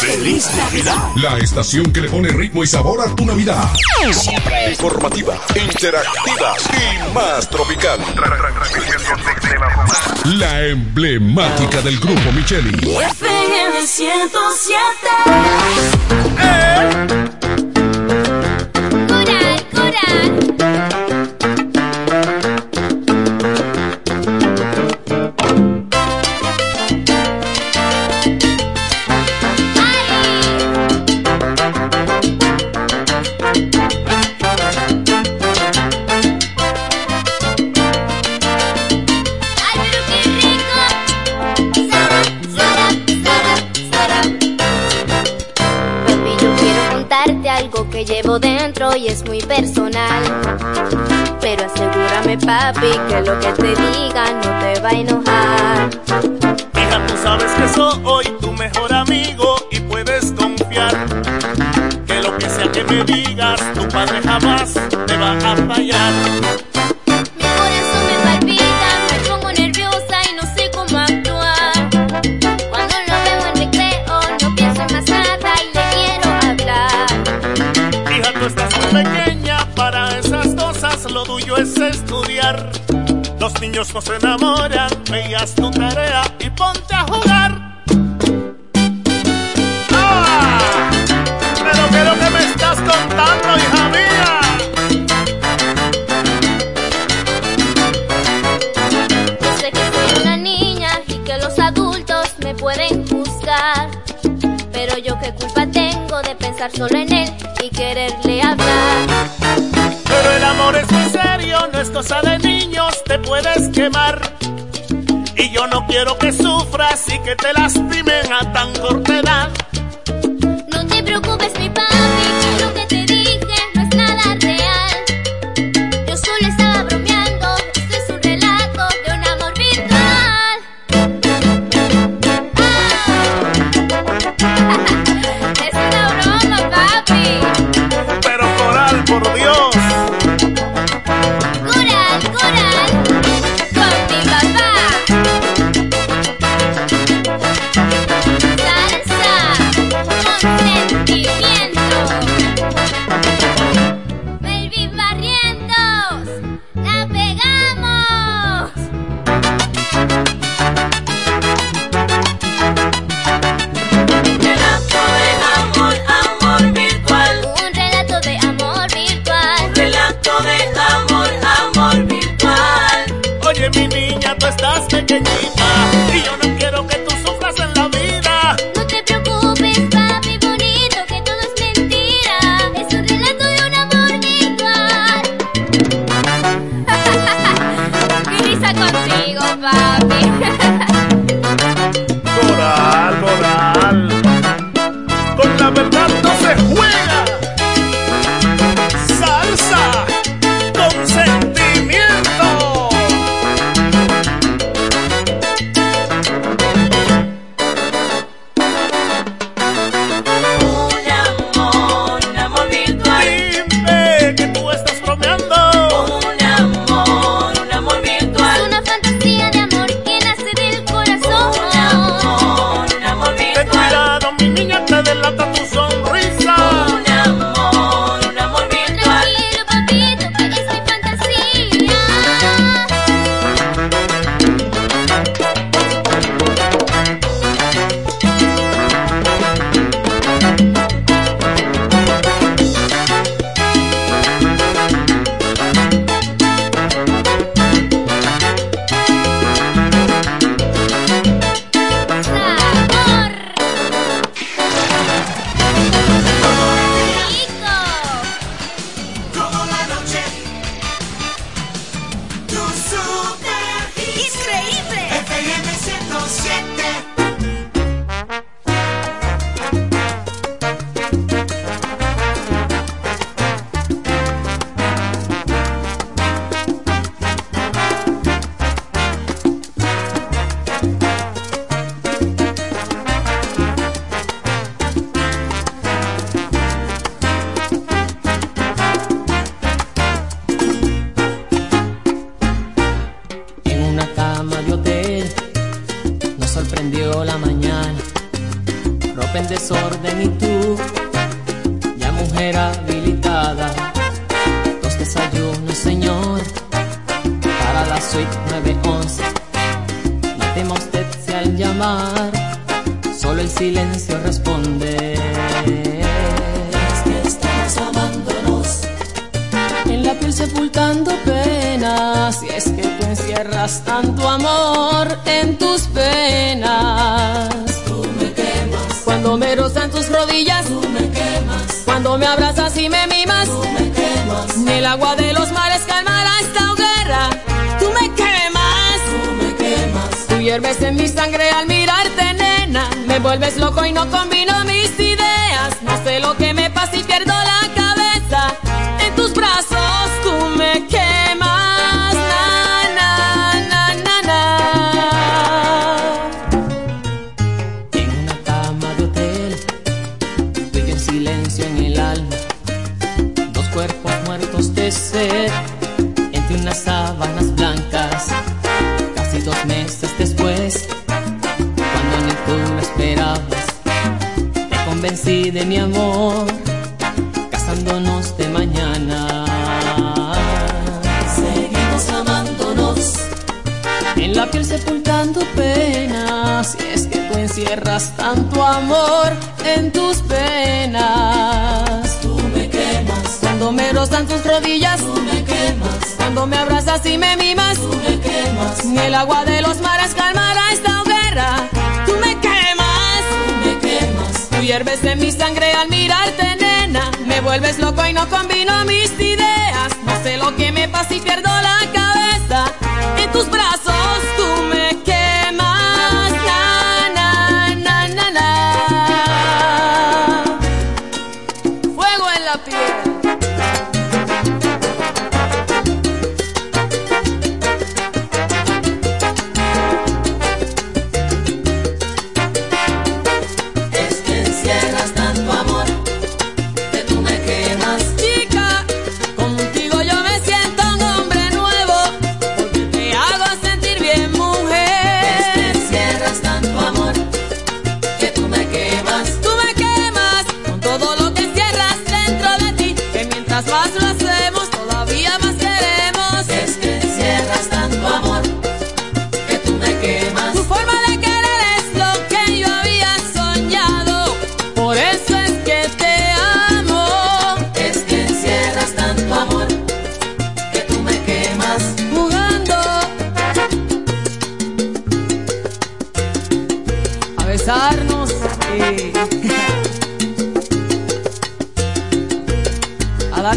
Feliz Navidad. La estación que le pone ritmo y sabor a tu Navidad. Siempre informativa, interactiva y más tropical. La emblemática del grupo Micheli. FM 107. Coral, coral. Llevo dentro y es muy personal. Pero asegúrame, papi, que lo que te diga no te va a enojar. Hija, tú sabes que soy tu mejor amigo y puedes confiar que lo que sea que me digas, tu padre jamás niños no se enamoran, veías tu tarea y ponte a jugar. ¡Ah! Pero qué es lo que me estás contando, hija mía. Yo sé que soy una niña y que los adultos me pueden juzgar. Pero yo qué culpa tengo de pensar solo en él y quererle hablar. Es cosa de niños, te puedes quemar. Y yo no quiero que sufras y que te lastimen a tan corta edad.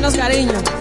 Darnos cariño.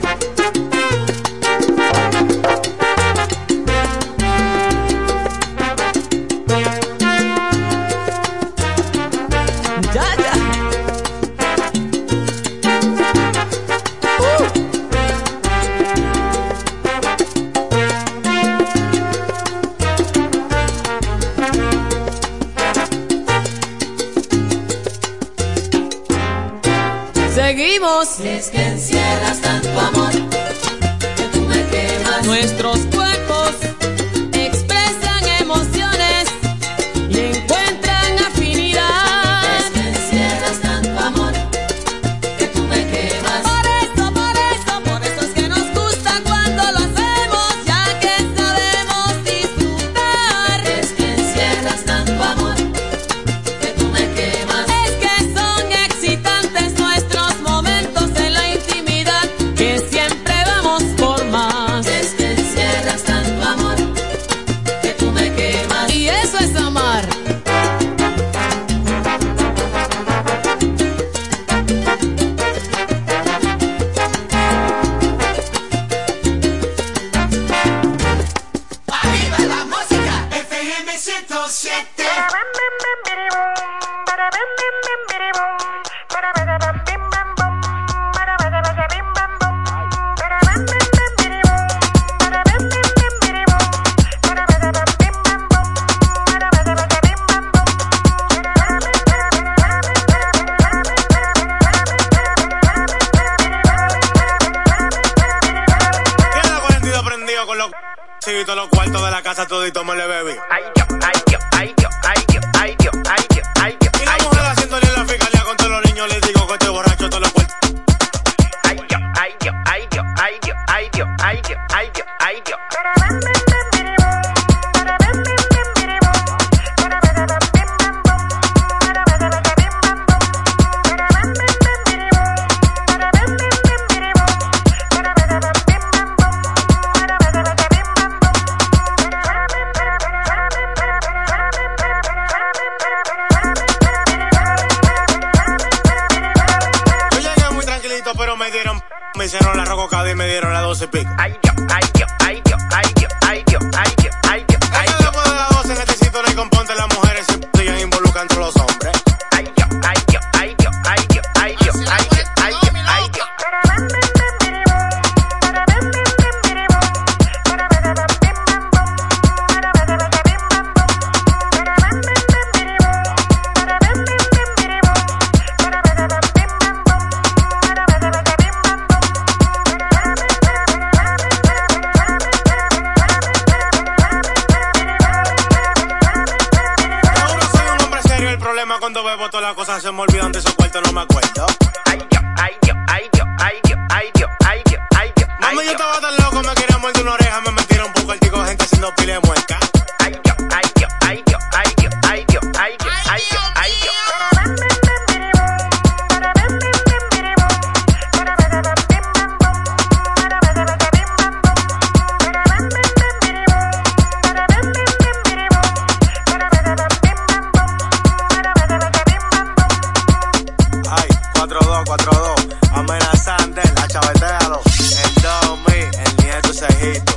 4-2, 4-2, amenazante, la chavetealo. El Domi, el nieto cejito,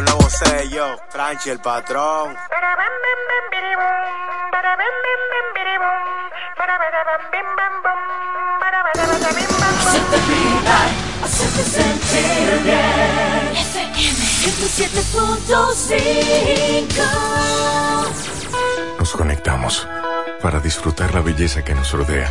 nuevo sello, Franchi el patrón. Hacerte vibrar, hacerte sentir bien. FM 107.5 Nos conectamos para disfrutar la belleza que nos rodea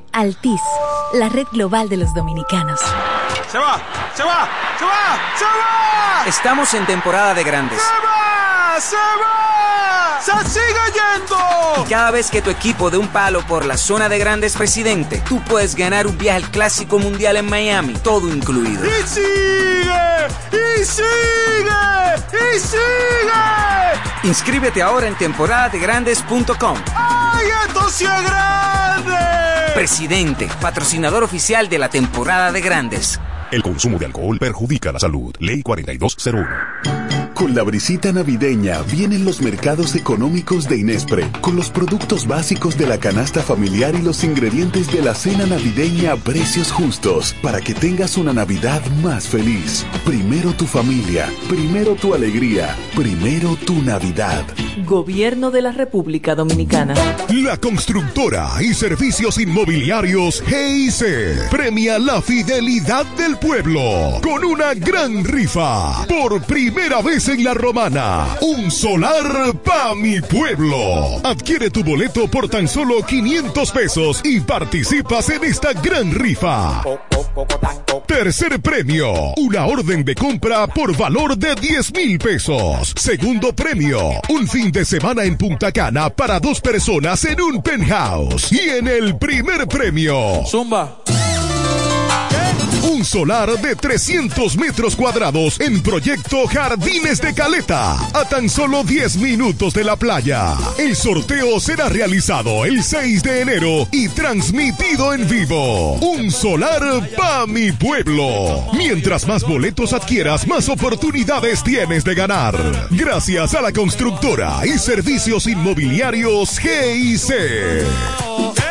Altis, la red global de los dominicanos. Se va, se va, se va, se va. Estamos en temporada de grandes. va, se va, se sigue yendo. Y cada vez que tu equipo dé un palo por la zona de grandes presidente, tú puedes ganar un viaje al Clásico Mundial en Miami, todo incluido. Y sigue, y sigue, y sigue. Inscríbete ahora en temporadadegrandes.com. ¡Ay, esto sí es grande! Presidente, patrocinador oficial de la temporada de grandes. El consumo de alcohol perjudica la salud. Ley 4201. Con la brisita navideña vienen los mercados económicos de Inespre, con los productos básicos de la canasta familiar y los ingredientes de la cena navideña a precios justos, para que tengas una Navidad más feliz. Primero tu familia, primero tu alegría, primero tu Navidad. Gobierno de la República Dominicana. La constructora y servicios inmobiliarios GIC premia la fidelidad del pueblo con una gran rifa. Por primera vez en la romana, un solar pa' mi pueblo. Adquiere tu boleto por tan solo 500 pesos y participas en esta gran rifa. Tercer premio, una orden de compra por valor de 10 mil pesos. Segundo premio, un fin de semana en Punta Cana para dos personas en un penthouse. Y en el primer premio, Zumba. Un solar de 300 metros cuadrados en proyecto Jardines de Caleta, a tan solo 10 minutos de la playa. El sorteo será realizado el 6 de enero y transmitido en vivo. Un solar pa' mi pueblo. Mientras más boletos adquieras, más oportunidades tienes de ganar. Gracias a la constructora y servicios inmobiliarios GIC.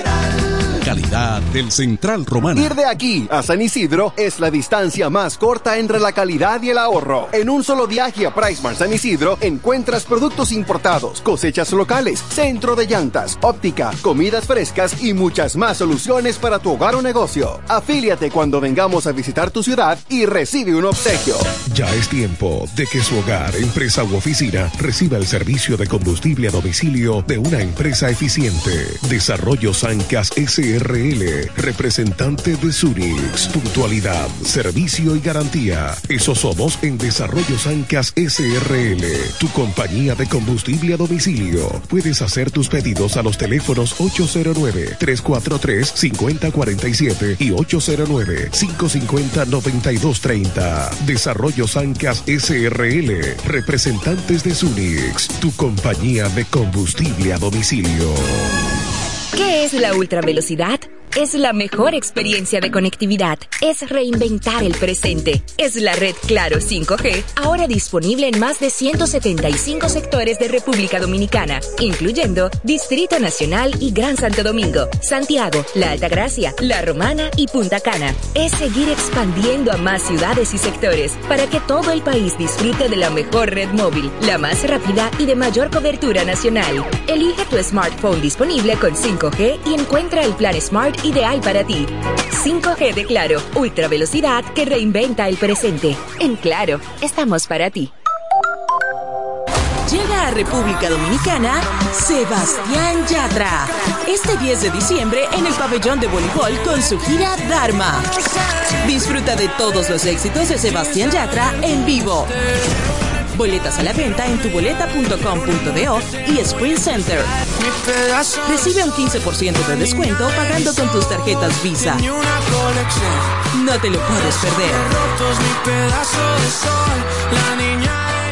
Calidad del Central Romano. Ir de aquí a San Isidro es la distancia más corta entre la calidad y el ahorro. En un solo viaje a Pricemart San Isidro encuentras productos importados, cosechas locales, centro de llantas, óptica, comidas frescas y muchas más soluciones para tu hogar o negocio. Afíliate cuando vengamos a visitar tu ciudad y recibe un obsequio. Ya es tiempo de que su hogar, empresa u oficina reciba el servicio de combustible a domicilio de una empresa eficiente. Desarrollo Sancas SRL, representante de Sunix. Puntualidad, servicio y garantía. Eso somos en Desarrollo Sancas SRL, tu compañía de combustible a domicilio. Puedes hacer tus pedidos a los teléfonos 809-343-5047 y 809-550-9230. Desarrollo Sancas SRL, representantes de Sunix, tu compañía de combustible a domicilio. ¿Qué es la ultravelocidad? Es la mejor experiencia de conectividad. Es reinventar el presente. Es la red Claro 5G, ahora disponible en más de 175 sectores de República Dominicana, incluyendo Distrito Nacional y Gran Santo Domingo, Santiago, La Altagracia, La Romana y Punta Cana. Es seguir expandiendo a más ciudades y sectores para que todo el país disfrute de la mejor red móvil, la más rápida y de mayor cobertura nacional. Elige tu smartphone disponible con 5G y encuentra el plan Smart ideal para ti. 5G de Claro, ultra velocidad que reinventa el presente. En Claro, estamos para ti. Llega a República Dominicana Sebastián Yatra. Este 10 de diciembre en el pabellón de voleibol con su gira Dharma. Disfruta de todos los éxitos de Sebastián Yatra en vivo. Boletas a la venta en tuboleta.com.do y Sprint Center. Recibe un 15% de descuento pagando con tus tarjetas Visa. No te lo puedes perder.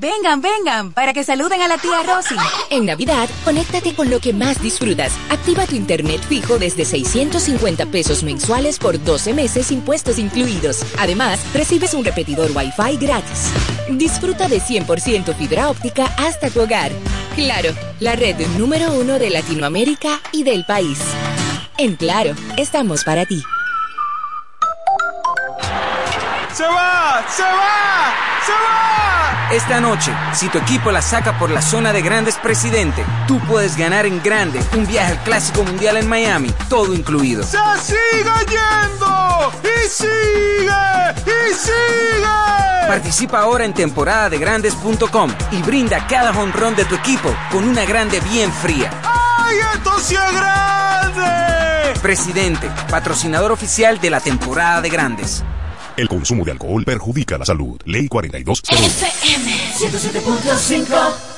Vengan, vengan, para que saluden a la tía Rosy. En Navidad, conéctate con lo que más disfrutas. Activa tu internet fijo desde 650 pesos mensuales por 12 meses impuestos incluidos. Además, recibes un repetidor Wi-Fi gratis. Disfruta de 100% fibra óptica hasta tu hogar. Claro, la red número uno de Latinoamérica y del país. En Claro, estamos para ti. ¡Se va! ¡Se va! ¡Se va! Esta noche, si tu equipo la saca por la zona de grandes presidente, tú puedes ganar en grande un viaje al Clásico Mundial en Miami, todo incluido. ¡Se sigue yendo! ¡Y sigue! ¡Y sigue! Participa ahora en temporada de grandes.com y brinda cada honrón de tu equipo con una grande bien fría. ¡Ay, esto sí es grande! Presidente, patrocinador oficial de la temporada de grandes. El consumo de alcohol perjudica la salud. Ley 4201. FM 107.5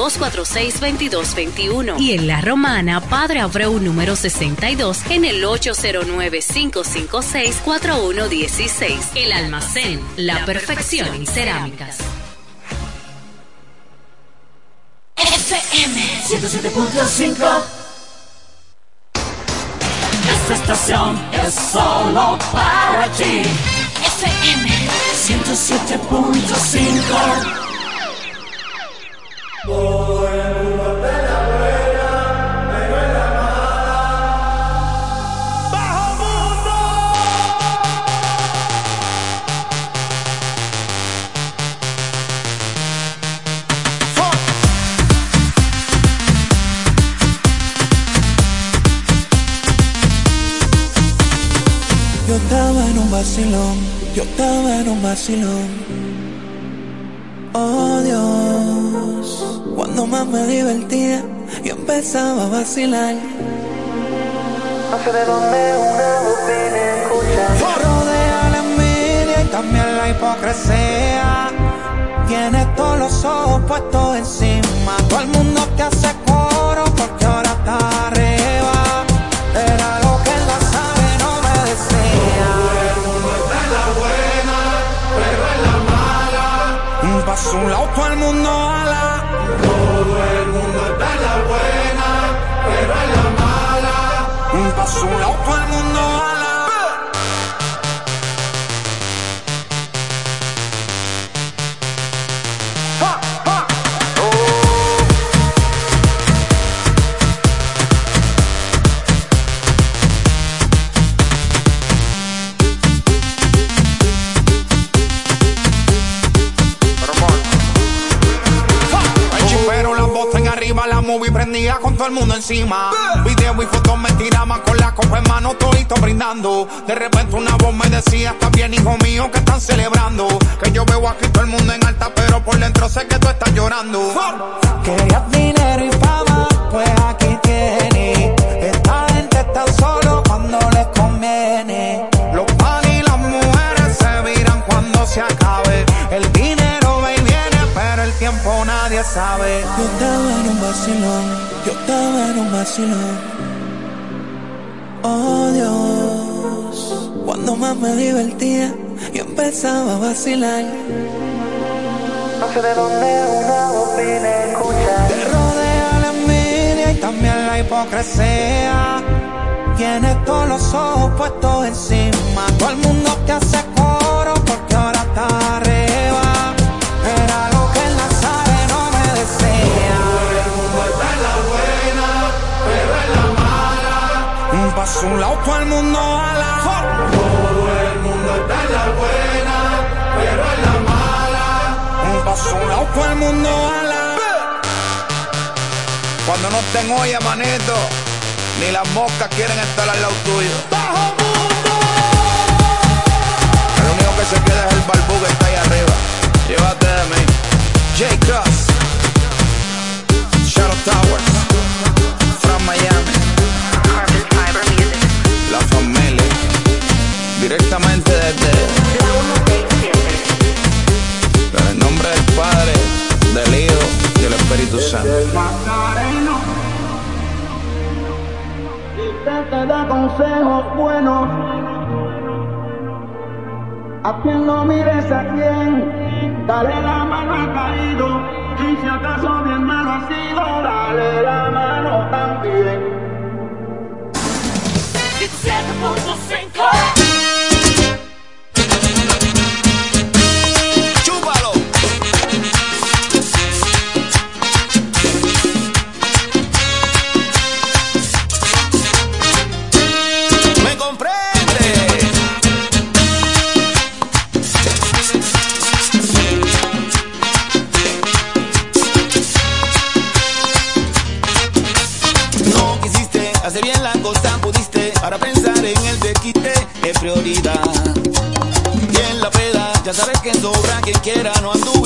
809-246-2221. Y en La Romana, Padre Abreu, número 62, en el 809-556-4116. El almacén, la, perfección en cerámicas. FM 107.5 Esta estación es solo para ti. FM 107.5 Yo estaba en un vacilón, yo estaba en un vacilón. Oh Dios, cuando más me divertía, yo empezaba a vacilar. No sé de dónde una voz viene escuchar. Rodea la envidia y también la hipocresía. Tienes todos los ojos puestos encima. Todo el mundo te hace coro porque ahora está un lado, todo el mundo ala. Todo el mundo está en la buena, pero en la mala. Paso un lado, todo el mundo con todo el mundo encima. Video y fotos me tiraban con la copa en mano, todito brindando. De repente una voz me decía, está bien hijo mío, que están celebrando. Que yo veo aquí todo el mundo en alta, pero por dentro sé que tú estás llorando. Querías dinero y fama, pues aquí tienes. Esta gente está solo cuando les conviene. Los pan y las mujeres se viran cuando se acabe. El dinero va y viene, pero el tiempo nadie sabe. Yo estaba en un vacilón, un vacilón. Oh Dios, cuando más me divertía, yo empezaba a vacilar. No sé de dónde una voz viene a escuchar. Te rodea la envidia y también la hipocresía. Tienes todos los ojos puestos encima. Todo el mundo te hace coro porque ahora está un lado, todo el mundo ala. Todo el mundo está en la buena, pero en la mala. Paso un lado, todo el mundo ala. Cuando no estén olla, manito, ni las moscas quieren estar al lado tuyo. El único que se queda es el barbú que está ahí arriba. Llévate de mí. J. Cross. Espíritu Santo. te da consejos buenos. A quien no mires a quien, dale la mano al caído. Y si acaso bien malo ha sido, dale la mano también. que sobra, quien quiera no anduvo.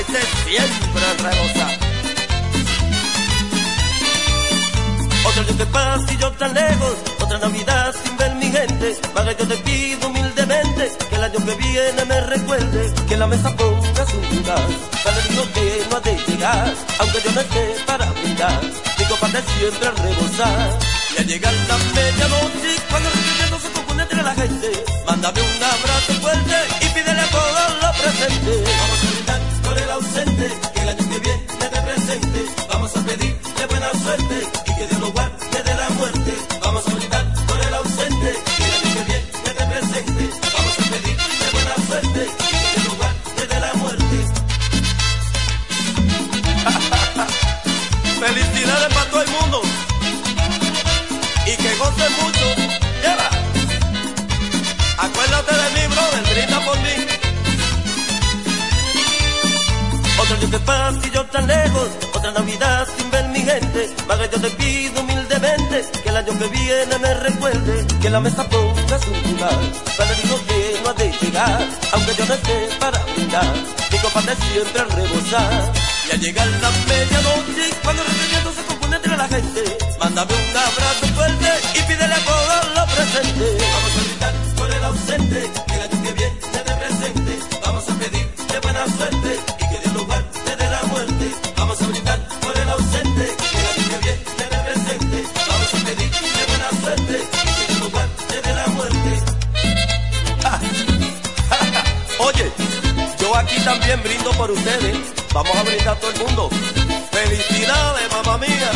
Esté siempre a rebosar. Otro día te yo tan lejos, otra Navidad sin ver mi gente. Para yo te pido humildemente que el año que viene me recuerde que la mesa ponga su lugar. Para el niño que no ha de llegar, aunque yo no esté para brindar, mi copa de siempre rebosar. Y al llegar la medianoche, cuando el requerimiento se compone entre la gente, mándame un abrazo fuerte y pídele a todos los presentes. Vamos a brindar por el ausente, que el año que viene te presente. Vamos a pedirle buena suerte y que Dios lo guarde de la muerte. Vamos a brindar por el ausente, que el año que viene te presente. Vamos a pedirle buena suerte y que Dios lo guarde de la muerte. [laughs] Felicidades para todo el mundo y que gocen mucho. Lleva. Acuérdate de mí, brother, brinda por mí. Otro día que pasa y yo tan lejos, otra Navidad sin ver mi gente. Para yo te pido humildemente que el año que viene me recuerde que la mesa ponga su lugar. Para hijo que no ha de llegar, aunque yo no esté para brindar, mi copa de siempre al rebosar. Y al llegar la medianoche, cuando el requerimiento se compone entre la gente, mándame un abrazo fuerte y pídele a todos los presentes. Vamos a brindar por el ausente, que el año que viene te presente. Vamos a pedirle buena suerte también brindo por ustedes. Vamos a brindar todo el mundo. Felicidades, mamá mía.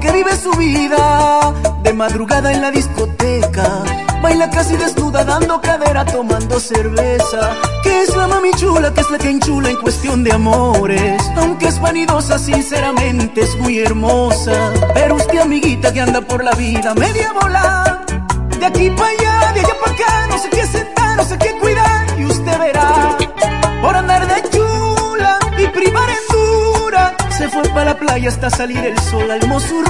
Que vive su vida de madrugada en la discoteca. Baila casi desnuda, dando cadera, tomando cerveza. Que es la mami chula, que es la que enchula en cuestión de amores. Aunque es vanidosa, sinceramente es muy hermosa. Pero usted, amiguita, que anda por la vida media bola. De aquí para allá, de allá para acá, no sé qué sentar, no sé qué cuidar. Y usted verá, por andar Se fue para la playa hasta salir el sol, almó su.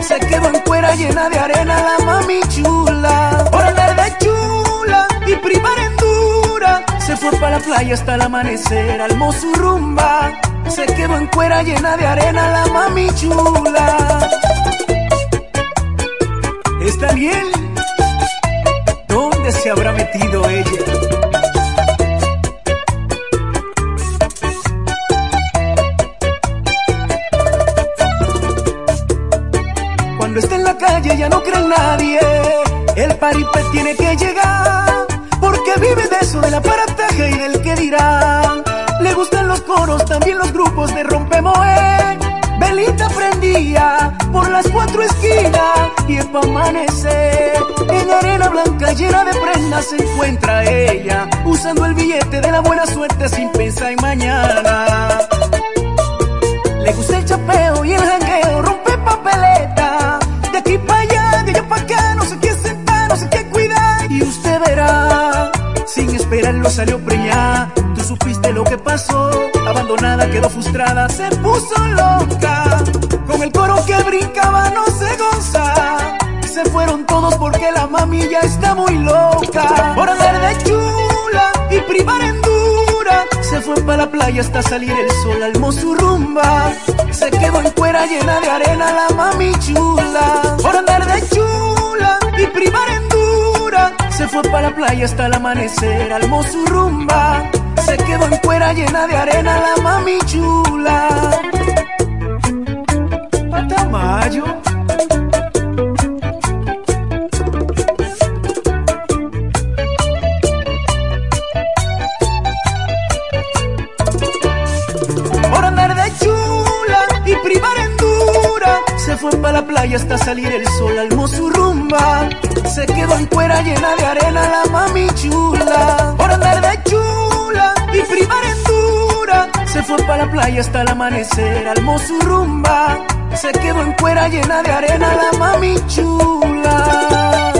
Se quedó en cuera llena de arena la mami chula. Por andar de chula y privar en dura. Se fue para la playa hasta el amanecer, almó su. Se quedó en cuera llena de arena la mami chula. ¿Está bien? ¿Dónde se habrá metido ella? Ya no cree en nadie. El paripé tiene que llegar. Porque vive de eso, del aparataje y del que dirán. Le gustan los coros, también los grupos de rompemoe. Velita prendía por las cuatro esquinas y es pa' amanecer. En arena blanca llena de prendas se encuentra ella, usando el billete de la buena suerte sin pensar en mañana. Le gusta el chapeo y el jangueo, rompe papeleta. Verá, sin esperarlo salió preñada. Tú supiste lo que pasó, abandonada, quedó frustrada, se puso loca. Con el coro que brincaba no se goza. Se fueron todos porque la mami ya está muy loca. Por andar de chula y privar en dura, se fue para la playa hasta salir el sol, almó su rumba. Se quedó en cuera llena de arena la mami chula. Por andar fue para la playa hasta el amanecer, almó su rumba. Se quedó en cuera llena de arena la mami chula. Patamayo. Para la playa hasta salir el sol, almó su. Se quedó en cuera llena de arena la mami chula. Por andar de chula y dura. Se fue para la playa hasta el amanecer, almó su rumba. Se quedó en cuera llena de arena la mami chula.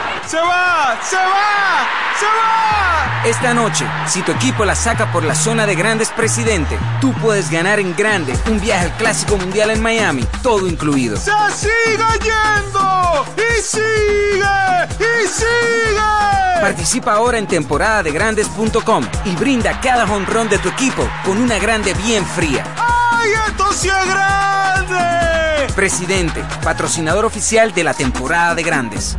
¡Se va! ¡Se va! ¡Se va! Esta noche, si tu equipo la saca por la zona de grandes presidente, tú puedes ganar en grande un viaje al Clásico Mundial en Miami, todo incluido. ¡Se sigue yendo! ¡Y sigue! ¡Y sigue! Participa ahora en temporada de grandes.com y brinda cada honrón de tu equipo con una grande bien fría. ¡Ay, esto sí es grande! Presidente, patrocinador oficial de la temporada de grandes.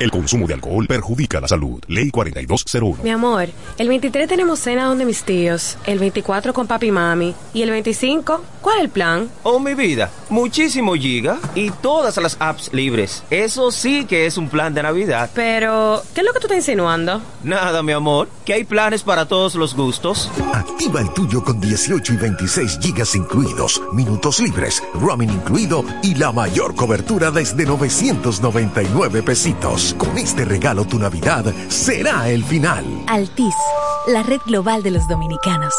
El consumo de alcohol perjudica la salud. Ley 4201. Mi amor, el 23 tenemos cena donde mis tíos, el 24 con papi y mami y el 25, ¿cuál es el plan? Oh, mi vida, muchísimo giga y todas las apps libres. Eso sí que es un plan de Navidad. Pero, ¿qué es lo que tú estás insinuando? Nada, mi amor, que hay planes para todos los gustos. Activa el tuyo con 18 y 26 gigas incluidos, minutos libres, roaming incluido y la mayor cobertura desde 999 pesitos. Con este regalo tu Navidad será el final. Altis, la red global de los dominicanos.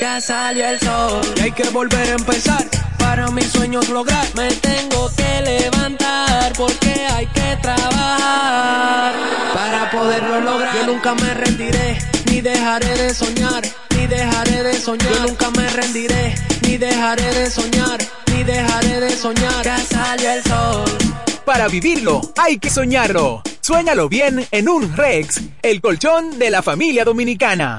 Ya salió el sol y hay que volver a empezar. Para mis sueños lograr, me tengo que levantar porque hay que trabajar para poderlo lograr. Yo nunca me rendiré ni dejaré de soñar, ni dejaré de soñar. Yo nunca me rendiré ni dejaré de soñar, ni dejaré de soñar. Ya salió el sol. Para vivirlo, hay que soñarlo. Suéñalo bien en un Rex, el colchón de la familia dominicana.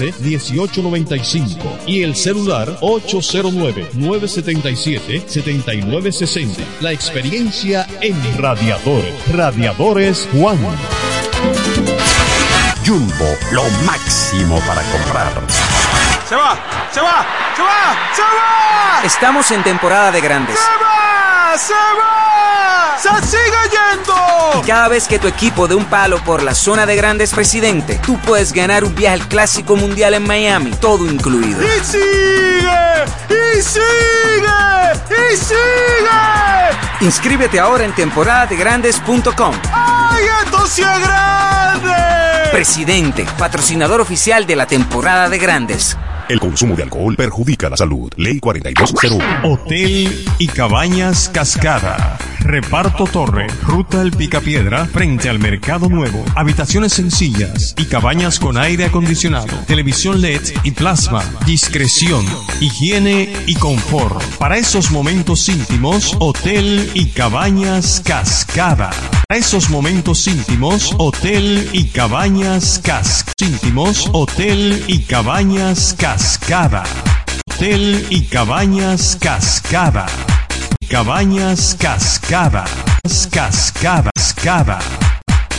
1895 y el celular 809-977-7960. La experiencia en radiadores. Radiadores Juan. Jumbo, lo máximo para comprar. Se va, se va, se va, se va. Estamos en temporada de grandes. ¡Se va! ¡Se va! ¡Se sigue yendo! Y cada vez que tu equipo de un palo por la zona de grandes presidente, tú puedes ganar un viaje al Clásico Mundial en Miami, todo incluido. ¡Y sigue! ¡Y sigue! ¡Y sigue! Inscríbete ahora en temporadadegrandes.com. ¡Ay, esto sí es grande! Presidente, patrocinador oficial de la temporada de grandes. El consumo de alcohol perjudica la salud. Ley 4201. Hotel y Cabañas Cascada. Reparto Torre, Ruta El Picapiedra, frente al Mercado Nuevo. Habitaciones sencillas y cabañas con aire acondicionado, televisión LED y plasma. Discreción, higiene y confort. Para esos momentos íntimos, Hotel y Cabañas Cascada. Para esos momentos íntimos, Hotel y Cabañas Cascada. Íntimos, Hotel y Cabañas Cascada. Hotel y Cabañas Cascada. Cabañas Cascada. Cascada. Cascada.